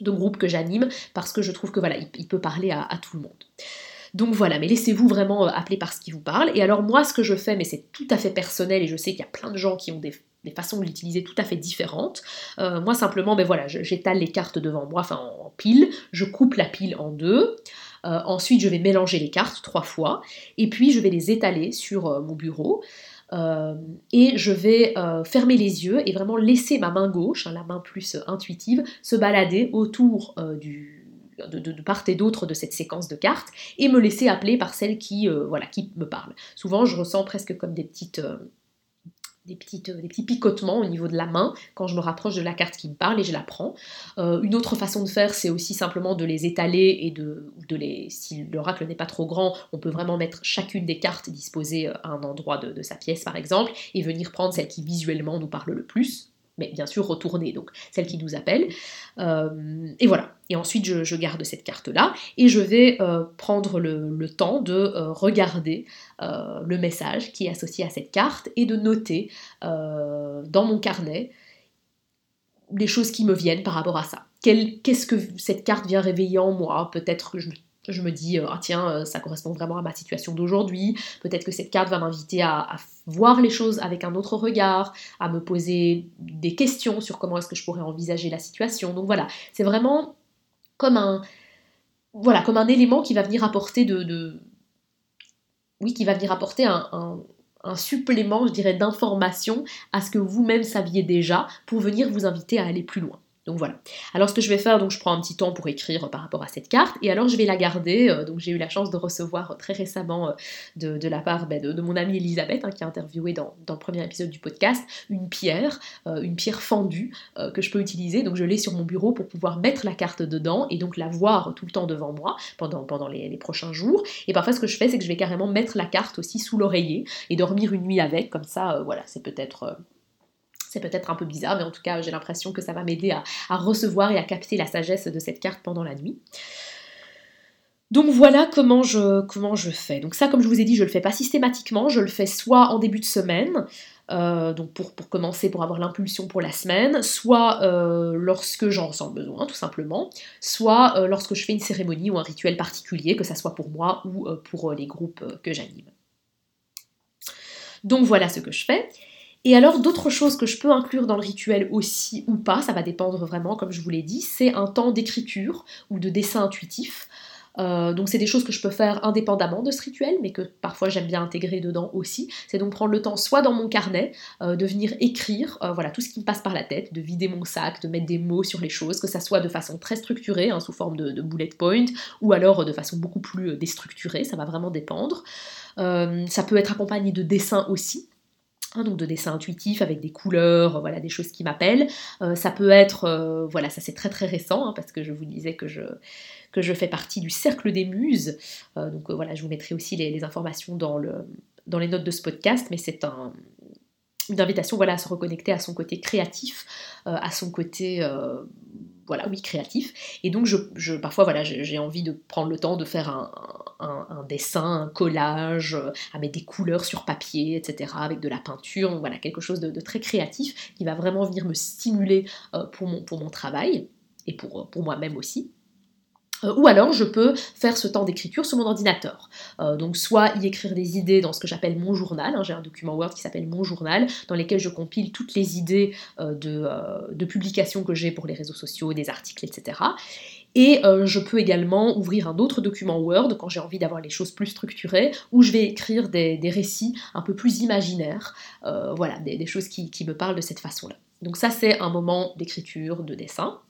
de groupe que j'anime, parce que je trouve que voilà, il, peut parler à, tout le monde. Donc voilà, mais laissez-vous vraiment appeler par ce qui vous parle. Et alors moi, ce que je fais, mais c'est tout à fait personnel, et je sais qu'il y a plein de gens qui ont des façons de l'utiliser tout à fait différentes. Euh, moi simplement, ben voilà, j'étale les cartes devant moi, enfin en, pile, je coupe la pile en deux. Euh, ensuite, je vais mélanger les cartes trois fois, et puis je vais les étaler sur euh, mon bureau. Et je vais fermer les yeux et vraiment laisser ma main gauche, hein, la main plus intuitive, se balader autour de, part et d'autre de cette séquence de cartes et me laisser appeler par celle qui, voilà, qui me parle. Souvent, je ressens presque comme des petites euh, des petits picotements au niveau de la main quand je me rapproche de la carte qui me parle et je la prends. Euh, une autre façon de faire, c'est aussi simplement de les étaler et de, de les. Si l'oracle n'est pas trop grand, on peut vraiment mettre chacune des cartes disposées à un endroit de sa pièce, par exemple, et venir prendre celle qui visuellement nous parle le plus mais bien sûr retourner, donc celle qui nous appelle. Euh, et voilà. Et ensuite, je, garde cette carte-là et je vais euh, prendre le, temps de euh, regarder le message qui est associé à cette carte et de noter dans mon carnet les choses qui me viennent par rapport à ça. Qu'est-ce que cette carte vient réveiller en moi? Peut-être que je je me dis, ah tiens, ça correspond vraiment à ma situation d'aujourd'hui, peut-être que cette carte va m'inviter à, voir les choses avec un autre regard, à me poser des questions sur comment est-ce que je pourrais envisager la situation. Donc voilà, c'est vraiment comme un, voilà, comme un élément qui va venir apporter de, oui, qui va venir apporter un, un supplément, je dirais, d'information à ce que vous-même saviez déjà pour venir vous inviter à aller plus loin. Donc voilà. Alors ce que je vais faire, donc je prends un petit temps pour écrire par rapport à cette carte, et alors je vais la garder. Euh, donc j'ai eu la chance de recevoir très récemment euh, de, la part ben, de, mon amie Elisabeth, hein, qui a interviewé dans, le premier épisode du podcast, une pierre, euh, une pierre fendue que je peux utiliser. Donc je l'ai sur mon bureau pour pouvoir mettre la carte dedans et donc la voir tout le temps devant moi pendant, les prochains jours. Et parfois ce que je fais, c'est que je vais carrément mettre la carte aussi sous l'oreiller et dormir une nuit avec, comme ça, voilà, c'est peut-être c'est peut-être un peu bizarre, mais en tout cas, j'ai l'impression que ça va m'aider à, recevoir et à capter la sagesse de cette carte pendant la nuit. Donc voilà comment je, fais. Donc ça, comme je vous ai dit, je le fais pas systématiquement, je le fais soit en début de semaine, euh, donc pour, commencer, pour avoir l'impulsion pour la semaine, soit euh, lorsque j'en ressens besoin, tout simplement, soit euh, lorsque je fais une cérémonie ou un rituel particulier, que ça soit pour moi ou pour les groupes que j'anime. Donc voilà ce que je fais. Et alors d'autres choses que je peux inclure dans le rituel aussi ou pas, ça va dépendre vraiment comme je vous l'ai dit, c'est un temps d'écriture ou de dessin intuitif. Euh, donc c'est des choses que je peux faire indépendamment de ce rituel, mais que parfois j'aime bien intégrer dedans aussi. C'est donc prendre le temps soit dans mon carnet euh, de venir écrire, euh, voilà tout ce qui me passe par la tête, de vider mon sac, de mettre des mots sur les choses, que ça soit de façon très structurée, hein, sous forme de, de, bullet point, ou alors de façon beaucoup plus déstructurée, ça va vraiment dépendre. ça peut être accompagné de dessins aussi. Hein, donc de dessins intuitifs avec des couleurs, voilà, des choses qui m'appellent. Euh, ça peut être, euh, voilà, ça c'est très très récent, hein, parce que je vous disais que je, fais partie du cercle des muses. Euh, donc voilà, je vous mettrai aussi les, informations dans les notes de ce podcast, mais c'est un, une invitation voilà, à se reconnecter à son côté créatif, à son côté voilà, oui, créatif. Et donc, je, parfois, voilà, j'ai envie de prendre le temps de faire un, dessin, un collage, euh, à mettre des couleurs sur papier, etc., avec de la peinture, voilà, quelque chose de, très créatif qui va vraiment venir me stimuler euh, pour, mon, pour mon travail et pour, pour moi-même aussi. Euh, ou alors je peux faire ce temps d'écriture sur mon ordinateur. Euh, donc soit y écrire des idées dans ce que j'appelle mon journal, hein, j'ai un document Word qui s'appelle mon journal, dans lequel je compile toutes les idées euh, de, publications que j'ai pour les réseaux sociaux, des articles, etc. Et je peux également ouvrir un autre document Word quand j'ai envie d'avoir les choses plus structurées, où je vais écrire des, récits un peu plus imaginaires, voilà, des, choses qui me parlent de cette façon-là. Donc ça c'est un moment d'écriture, de dessin.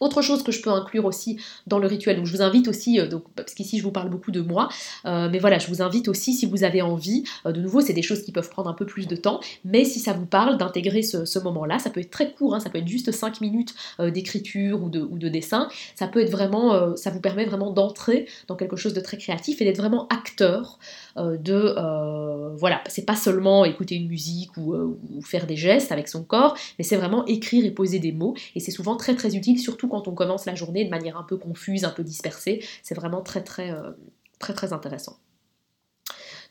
Autre chose que je peux inclure aussi dans le rituel, donc je vous invite aussi, euh, parce qu'ici je vous parle beaucoup de moi, euh, mais voilà, je vous invite aussi si vous avez envie, euh, de nouveau c'est des choses qui peuvent prendre un peu plus de temps, mais si ça vous parle d'intégrer ce, moment-là, ça peut être très court, hein, ça peut être juste 5 minutes d'écriture ou de, dessin, ça peut être vraiment, ça vous permet vraiment d'entrer dans quelque chose de très créatif et d'être vraiment acteur de, voilà, c'est pas seulement écouter une musique ou, ou faire des gestes avec son corps, mais c'est vraiment écrire et poser des mots, et c'est souvent très très utile, surtout quand on commence la journée de manière un peu confuse, un peu dispersée. C'est vraiment très très euh, très très intéressant.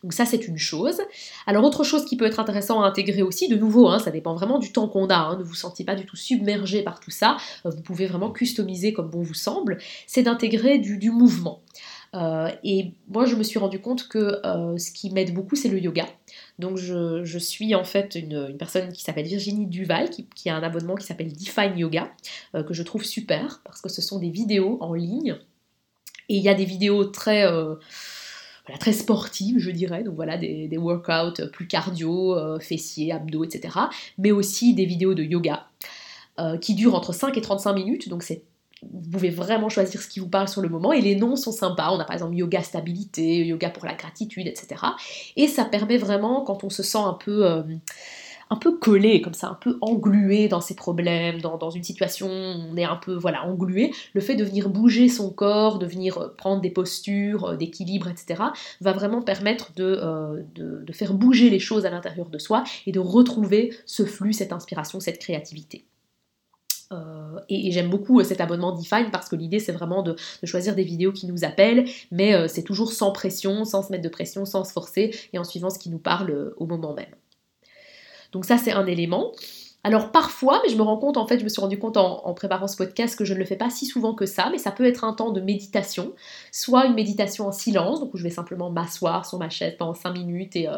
Donc ça c'est une chose. Alors autre chose qui peut être intéressant à intégrer aussi, de nouveau, hein, ça dépend vraiment du temps qu'on a, hein, ne vous sentez pas du tout submergé par tout ça, euh, vous pouvez vraiment customiser comme bon vous semble, c'est d'intégrer du, mouvement. Euh, et moi je me suis rendu compte que ce qui m'aide beaucoup c'est le yoga. Donc je, suis en fait une, personne qui s'appelle Virginie Duval, qui, a un abonnement qui s'appelle Define Yoga, euh, que je trouve super, parce que ce sont des vidéos en ligne. Et il y a des vidéos très... Euh, très sportives, je dirais, donc voilà, des, workouts plus cardio, euh, fessiers, abdos, etc. Mais aussi des vidéos de yoga qui durent entre 5 et 35 minutes, donc c'est vous pouvez vraiment choisir ce qui vous parle sur le moment et les noms sont sympas. On a par exemple yoga stabilité, yoga pour la gratitude, etc. Et ça permet vraiment, quand on se sent un peu, euh, un peu collé, comme ça, un peu englué dans ses problèmes, dans, une situation où on est un peu voilà, englué, le fait de venir bouger son corps, de venir euh, prendre des postures euh, d'équilibre, etc., va vraiment permettre de, de faire bouger les choses à l'intérieur de soi et de retrouver ce flux, cette inspiration, cette créativité. Euh, et, j'aime beaucoup euh, cet abonnement Define parce que l'idée c'est vraiment de, choisir des vidéos qui nous appellent, mais euh, c'est toujours sans pression, sans se mettre de pression, sans se forcer et en suivant ce qui nous parle au moment même. Donc ça c'est un élément. Alors parfois, mais je me rends compte, en fait, je me suis rendu compte en, préparant ce podcast que je ne le fais pas si souvent que ça, mais ça peut être un temps de méditation, soit une méditation en silence, donc où je vais simplement m'asseoir sur ma chaise pendant 5 minutes et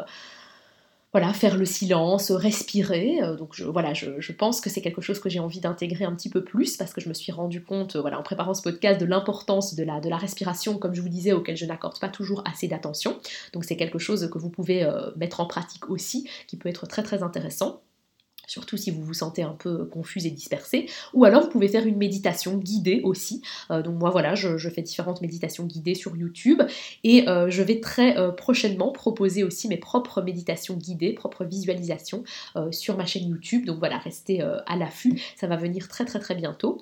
voilà, faire le silence, respirer. Euh, donc je, voilà, je, pense que c'est quelque chose que j'ai envie d'intégrer un petit peu plus parce que je me suis rendu compte, euh, voilà, en préparant ce podcast, de l'importance de la, de la respiration, comme je vous disais, auquel je n'accorde pas toujours assez d'attention. Donc c'est quelque chose que vous pouvez mettre en pratique aussi, qui peut être très très intéressant surtout si vous vous sentez un peu confus et dispersé. Ou alors vous pouvez faire une méditation guidée aussi. Euh, donc moi voilà, je, fais différentes méditations guidées sur YouTube et euh, je vais très euh, prochainement proposer aussi mes propres méditations guidées, propres visualisations sur ma chaîne YouTube. Donc voilà, restez à l'affût, ça va venir très très très bientôt.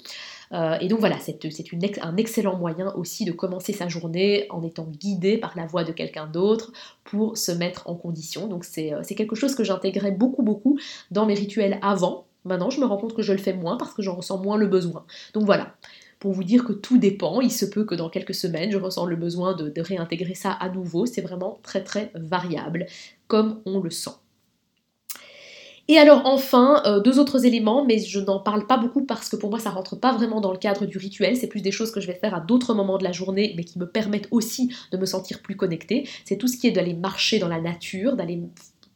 Euh, et donc voilà, c'est un excellent moyen aussi de commencer sa journée en étant guidé par la voix de quelqu'un d'autre pour se mettre en condition. Donc euh, c'est quelque chose que j'intégrais beaucoup beaucoup dans mes rituels avant. Maintenant, je me rends compte que je le fais moins parce que j'en ressens moins le besoin. Donc voilà, pour vous dire que tout dépend. Il se peut que dans quelques semaines, je ressens le besoin de réintégrer ça à nouveau. C'est vraiment très très variable, comme on le sent. Et alors enfin, euh, deux autres éléments, mais je n'en parle pas beaucoup parce que pour moi ça rentre pas vraiment dans le cadre du rituel, c'est plus des choses que je vais faire à d'autres moments de la journée, mais qui me permettent aussi de me sentir plus connectée. C'est tout ce qui est d'aller marcher dans la nature, d'aller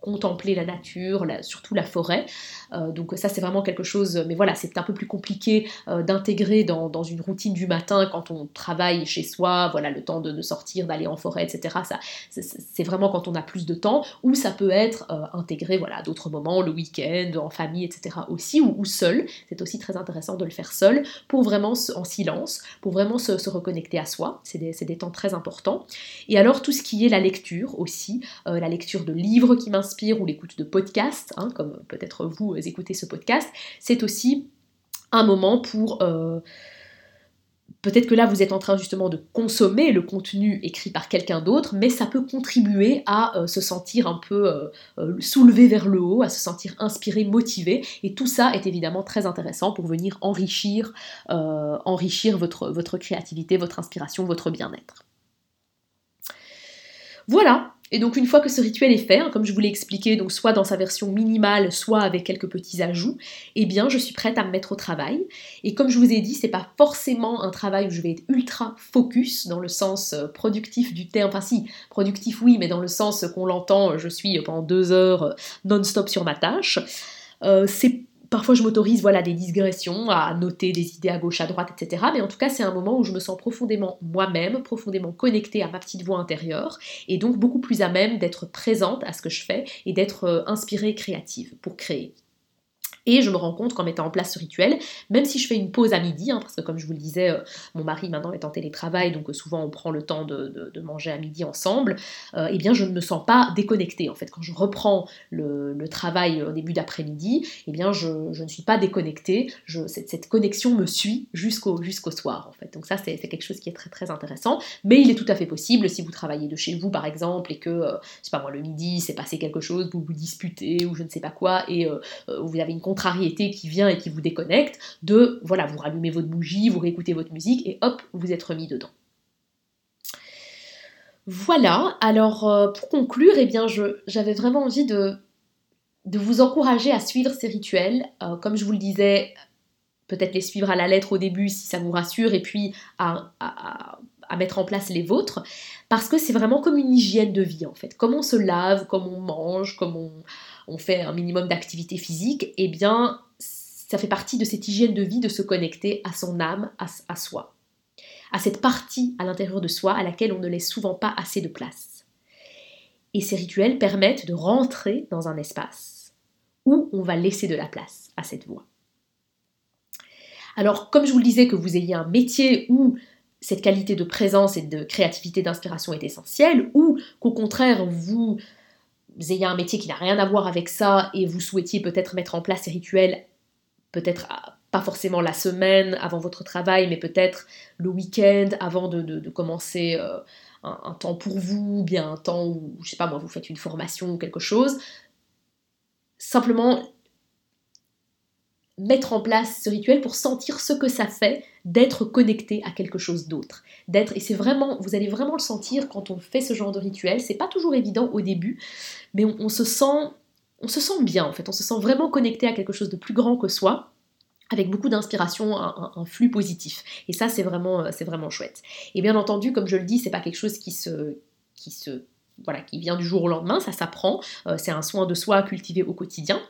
contempler la nature, surtout la forêt. Euh, donc ça c'est vraiment quelque chose, mais voilà, c'est un peu plus compliqué euh, d'intégrer dans, une routine du matin quand on travaille chez soi, voilà, le temps de, sortir, d'aller en forêt, etc. Ça, c'est vraiment quand on a plus de temps, ou ça peut être euh, intégré, voilà, à d'autres moments, le week-end, en famille, etc. aussi, ou, seul. C'est aussi très intéressant de le faire seul, pour vraiment en silence, pour vraiment se, reconnecter à soi. C'est des, des, temps très importants. Et alors tout ce qui est la lecture aussi, la lecture de livres qui m'inspirent ou l'écoute de podcasts, hein, comme peut-être vous écoutez ce podcast, c'est aussi un moment pour... Euh, peut-être que là, vous êtes en train justement de consommer le contenu écrit par quelqu'un d'autre, mais ça peut contribuer à euh, se sentir un peu euh, soulevé vers le haut, à se sentir inspiré, motivé. Et tout ça est évidemment très intéressant pour venir enrichir, enrichir votre, votre créativité, votre inspiration, votre bien-être. Voilà, et donc une fois que ce rituel est fait, hein, comme je vous l'ai expliqué, donc soit dans sa version minimale, soit avec quelques petits ajouts, eh bien je suis prête à me mettre au travail. Et comme je vous ai dit, c'est pas forcément un travail où je vais être ultra focus dans le sens euh, productif du terme. Enfin si, productif oui, mais dans le sens qu'on l'entend, je suis pendant deux heures euh, non-stop sur ma tâche. Euh, c'est Parfois, je m'autorise voilà, des digressions, à noter des idées à gauche, à droite, etc. Mais en tout cas, c'est un moment où je me sens profondément moi-même, profondément connectée à ma petite voix intérieure, et donc beaucoup plus à même d'être présente à ce que je fais et d'être euh, inspirée, créative pour créer. Et je me rends compte qu'en mettant en place ce rituel, même si je fais une pause à midi, hein, parce que comme je vous le disais, euh, mon mari maintenant est en télétravail, donc euh, souvent on prend le temps de, manger à midi ensemble, euh, eh bien je ne me sens pas déconnectée. En fait, quand je reprends le, travail au début d'après-midi, eh bien je, ne suis pas déconnectée. cette, connexion me suit jusqu'au soir, en fait. Donc ça, c'est quelque chose qui est très intéressant. Mais il est tout à fait possible, si vous travaillez de chez vous par exemple, et que, je sais pas moi, le midi, c'est passé quelque chose, vous vous disputez ou je ne sais pas quoi, et vous avez une contrariété qui vient et qui vous déconnecte, de voilà, vous rallumez votre bougie, vous réécoutez votre musique et hop, vous êtes remis dedans. Voilà, alors euh, pour conclure, eh bien, j'avais vraiment envie de, vous encourager à suivre ces rituels. Euh, comme je vous le disais, peut-être les suivre à la lettre au début si ça vous rassure, et puis à mettre en place les vôtres, parce que c'est vraiment comme une hygiène de vie en fait. Comme on se lave, comme on mange, comme on, on fait un minimum d'activité physique, eh bien, ça fait partie de cette hygiène de vie de se connecter à son âme, à, soi, à cette partie à l'intérieur de soi à laquelle on ne laisse souvent pas assez de place. Et ces rituels permettent de rentrer dans un espace où on va laisser de la place à cette voix. Alors, comme je vous le disais, que vous ayez un métier où cette qualité de présence et de créativité, d'inspiration est essentielle, ou qu'au contraire, vous vous ayez un métier qui n'a rien à voir avec ça et vous souhaitiez peut-être mettre en place ces rituels, peut-être ah, pas forcément la semaine avant votre travail, mais peut-être le week-end avant de, commencer euh, un, temps pour vous, bien un temps où, je sais pas moi, vous faites une formation ou quelque chose. Simplement mettre en place ce rituel pour sentir ce que ça fait d'être connecté à quelque chose d'autre. D'être et c'est vraiment vous allez vraiment le sentir quand on fait ce genre de rituel, c'est pas toujours évident au début, mais on, se sent on se sent bien en fait, on se sent vraiment connecté à quelque chose de plus grand que soi avec beaucoup d'inspiration, un, flux positif. Et ça, c'est vraiment, c'est vraiment chouette. Et bien entendu, comme je le dis, c'est pas quelque chose qui se, qui se voilà, qui vient du jour au lendemain, ça s'apprend, euh, c'est un soin de soi à cultiver au quotidien.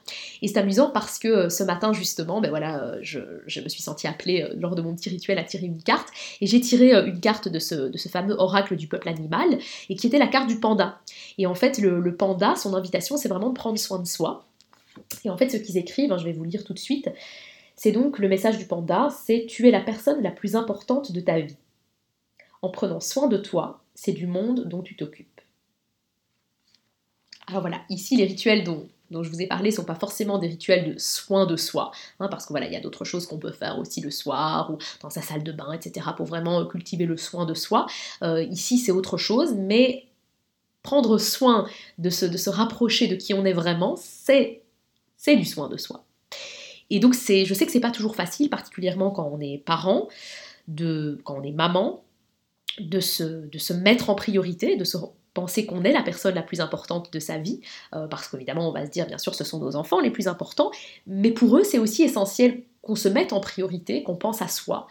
Et c'est amusant parce que euh, ce matin justement, ben voilà, euh, je, me suis sentie appelée lors de mon petit rituel à tirer une carte, et j'ai tiré une carte de ce, fameux oracle du peuple animal, et qui était la carte du panda. Et en fait, le, panda, son invitation, c'est vraiment de prendre soin de soi. Et en fait, ce qu'ils écrivent, hein, je vais vous lire tout de suite, c'est donc le message du panda, c'est tu es la personne la plus importante de ta vie. En prenant soin de toi, c'est du monde dont tu t'occupes. Alors voilà, ici les rituels dont, je vous ai parlé sont pas forcément des rituels de soin de soi, hein, parce que voilà, il y a d'autres choses qu'on peut faire aussi le soir ou dans sa salle de bain, etc., pour vraiment cultiver le soin de soi. Euh, ici, c'est autre chose, mais prendre soin de se, de se rapprocher de qui on est vraiment, c'est, c'est du soin de soi. Et donc, c'est, je sais que c'est pas toujours facile, particulièrement quand on est parent, de, quand on est maman, de se, de se mettre en priorité, de se penser qu'on est la personne la plus importante de sa vie, euh, parce qu'évidemment on va se dire bien sûr ce sont nos enfants les plus importants, mais pour eux c'est aussi essentiel qu'on se mette en priorité, qu'on pense à soi,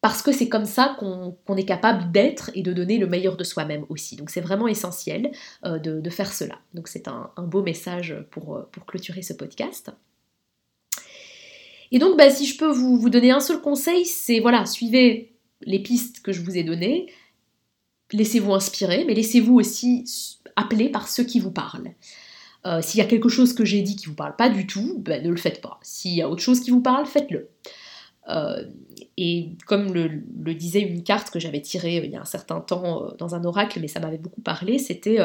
parce que c'est comme ça qu'on est capable d'être et de donner le meilleur de soi-même aussi. Donc c'est vraiment essentiel euh, de, faire cela. Donc c'est un, beau message pour, euh, pour clôturer ce podcast. Et donc bah, si je peux vous, vous donner un seul conseil, c'est voilà, suivez les pistes que je vous ai données, laissez-vous inspirer, mais laissez-vous aussi appeler par ceux qui vous parlent. Euh, s'il y a quelque chose que j'ai dit qui vous parle pas du tout, ben, ne le faites pas. S'il y a autre chose qui vous parle, faites-le. Euh, et comme le, disait une carte que j'avais tirée euh, il y a un certain temps dans un oracle, mais ça m'avait beaucoup parlé, c'était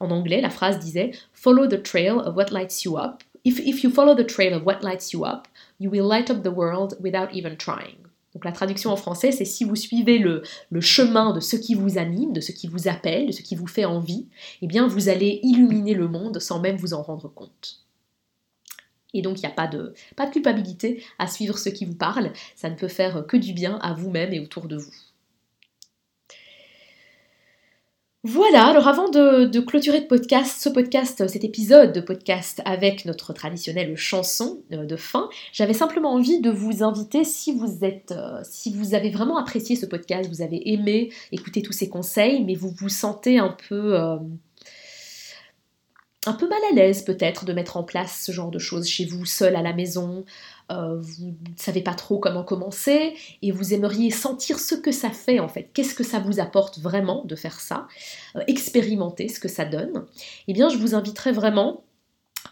en anglais, la phrase disait Follow the trail of what lights you up. If you follow the trail of what lights you up, you will light up the world without even trying. Donc la traduction en français, c'est si vous suivez le, chemin de ce qui vous anime, de ce qui vous appelle, de ce qui vous fait envie, eh bien vous allez illuminer le monde sans même vous en rendre compte. Et donc il n'y a pas de, pas de culpabilité à suivre ce qui vous parle, ça ne peut faire que du bien à vous-même et autour de vous. Voilà, alors avant de, clôturer ce podcast, cet épisode de podcast avec notre traditionnelle chanson euh, de fin, j'avais simplement envie de vous inviter, si vous êtes, euh, si vous avez vraiment apprécié ce podcast, vous avez aimé écouter tous ces conseils, mais vous vous sentez un peu, euh, un peu mal à l'aise peut-être de mettre en place ce genre de choses chez vous, seul à la maison, euh, vous ne savez pas trop comment commencer et vous aimeriez sentir ce que ça fait en fait, qu'est-ce que ça vous apporte vraiment de faire ça, euh, expérimenter ce que ça donne, eh bien je vous inviterai vraiment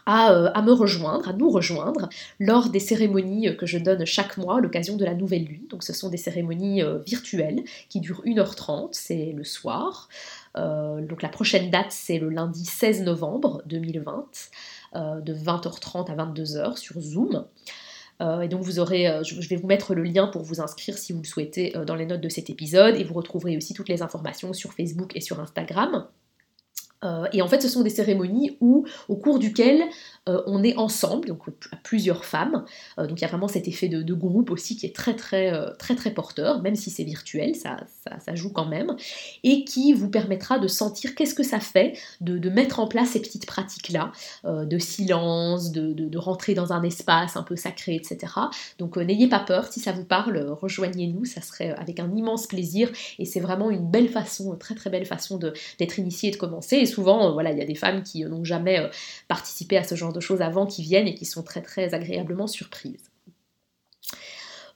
euh, à, me rejoindre, à nous rejoindre lors des cérémonies que je donne chaque mois à l'occasion de la nouvelle lune. Donc ce sont des cérémonies virtuelles qui durent 1h30, c'est le soir. donc la prochaine date c'est le lundi 16 novembre 2020 de 20h30 à 22h sur Zoom. Euh, et donc vous aurez, euh, je vais vous mettre le lien pour vous inscrire si vous le souhaitez euh, dans les notes de cet épisode et vous retrouverez aussi toutes les informations sur Facebook et sur Instagram. et en fait, ce sont des cérémonies où, au cours duquel on est ensemble, donc à plusieurs femmes. Euh, donc il y a vraiment cet effet de, groupe aussi qui est très très euh, très très porteur, même si c'est virtuel, ça, ça, joue quand même, et qui vous permettra de sentir qu'est-ce que ça fait de, mettre en place ces petites pratiques-là, de silence, de, rentrer dans un espace un peu sacré, etc. Donc n'ayez pas peur, si ça vous parle, rejoignez-nous, ça serait avec un immense plaisir, et c'est vraiment une belle façon, très très belle façon d'être initié et de commencer. Et souvent, voilà, il y a des femmes qui n'ont jamais participé à ce genre de choses avant qui viennent et qui sont très très agréablement surprises.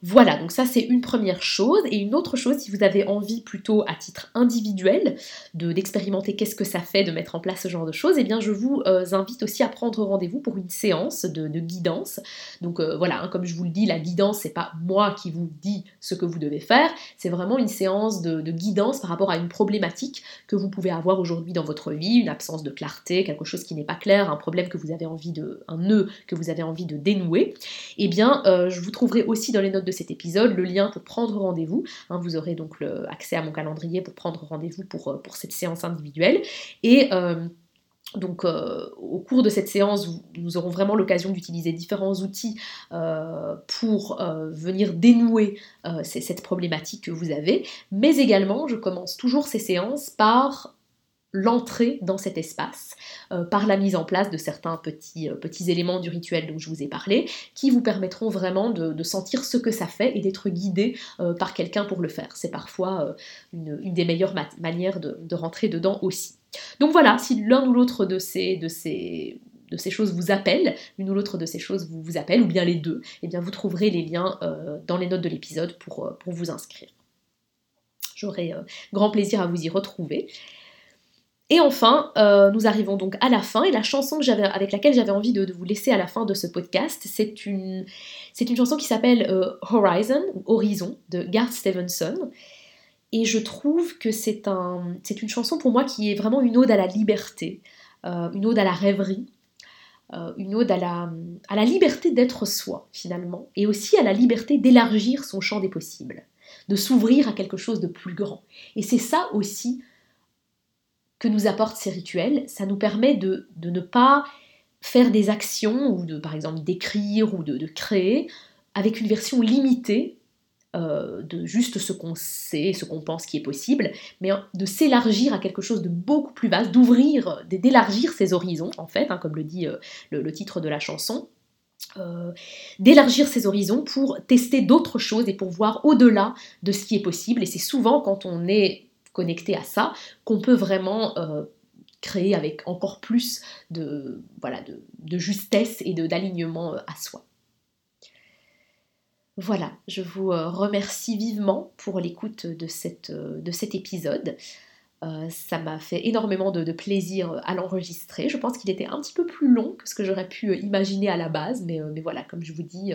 Voilà, donc ça c'est une première chose. Et une autre chose, si vous avez envie plutôt à titre individuel de, d'expérimenter qu'est-ce que ça fait de mettre en place ce genre de choses, eh bien je vous euh, invite aussi à prendre rendez-vous pour une séance de, guidance. Donc euh, voilà, hein, comme je vous le dis, la guidance, c'est pas moi qui vous dis ce que vous devez faire, c'est vraiment une séance de, guidance par rapport à une problématique que vous pouvez avoir aujourd'hui dans votre vie, une absence de clarté, quelque chose qui n'est pas clair, un problème que vous avez envie de. un nœud que vous avez envie de dénouer. Eh bien, euh, je vous trouverai aussi dans les notes de cet épisode le lien pour prendre rendez-vous. Hein, vous aurez donc accès à mon calendrier pour prendre rendez-vous pour, euh, cette séance individuelle. Et euh, donc euh, au cours de cette séance, nous aurons vraiment l'occasion d'utiliser différents outils pour venir dénouer cette problématique que vous avez. Mais également, je commence toujours ces séances par l'entrée dans cet espace euh, par la mise en place de certains petits, euh, petits éléments du rituel dont je vous ai parlé, qui vous permettront vraiment de, sentir ce que ça fait et d'être guidé euh, par quelqu'un pour le faire. C'est parfois une, des meilleures manières de, rentrer dedans aussi. Donc voilà, si l'un ou l'autre de ces, choses vous appelle, l'une ou l'autre de ces choses vous, vous appelle, ou bien les deux, et eh bien vous trouverez les liens dans les notes de l'épisode pour, pour vous inscrire. J'aurai grand plaisir à vous y retrouver. Et enfin, euh, nous arrivons donc à la fin, et la chanson avec laquelle j'avais envie de, vous laisser à la fin de ce podcast, c'est une, chanson qui s'appelle euh, Horizon, Horizon, de Garth Stevenson. Et je trouve que c'est un, une chanson pour moi qui est vraiment une ode à la liberté, euh, une ode à la rêverie, une ode à la liberté d'être soi, finalement, et aussi à la liberté d'élargir son champ des possibles, de s'ouvrir à quelque chose de plus grand. Et c'est ça aussi que nous apportent ces rituels, ça nous permet de, ne pas faire des actions ou de par exemple d'écrire ou de, créer avec une version limitée euh, de juste ce qu'on sait, ce qu'on pense qui est possible, mais de s'élargir à quelque chose de beaucoup plus vaste, d'ouvrir, d'élargir ses horizons en fait, hein, comme le dit euh, le, titre de la chanson, euh, d'élargir ses horizons pour tester d'autres choses et pour voir au-delà de ce qui est possible. Et c'est souvent quand on est connecté à ça, qu'on peut vraiment euh, créer avec encore plus de, voilà, de, justesse et d'alignement euh, à soi. Voilà, je vous euh, remercie vivement pour l'écoute de, cet épisode. ça m'a fait énormément de, plaisir à l'enregistrer. Je pense qu'il était un petit peu plus long que ce que j'aurais pu imaginer à la base, mais, mais voilà, comme je vous dis,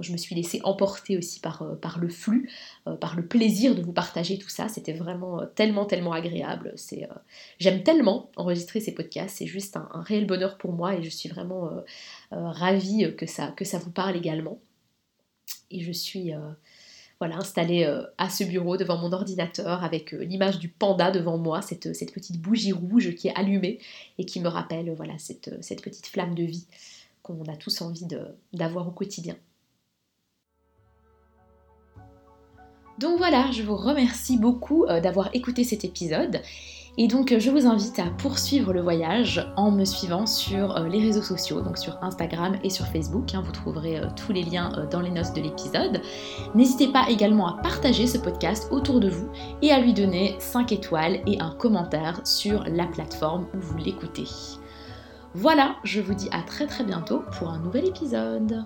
je me suis laissée emporter aussi par, euh, le flux, euh, par le plaisir de vous partager tout ça. C'était vraiment euh, tellement, tellement agréable. J'aime tellement enregistrer ces podcasts. C'est juste un, réel bonheur pour moi et je suis vraiment ravie que ça, vous parle également. Et je suis installée à ce bureau devant mon ordinateur avec l'image du panda devant moi, cette, petite bougie rouge qui est allumée et qui me rappelle cette petite flamme de vie qu'on a tous envie d'avoir au quotidien. Donc voilà, je vous remercie beaucoup euh, d'avoir écouté cet épisode. Et donc je vous invite à poursuivre le voyage en me suivant sur euh, les réseaux sociaux, donc sur Instagram et sur Facebook. Hein. vous trouverez euh, tous les liens dans les notes de l'épisode. N'hésitez pas également à partager ce podcast autour de vous et à lui donner 5 étoiles et un commentaire sur la plateforme où vous l'écoutez. Voilà, je vous dis à très très bientôt pour un nouvel épisode.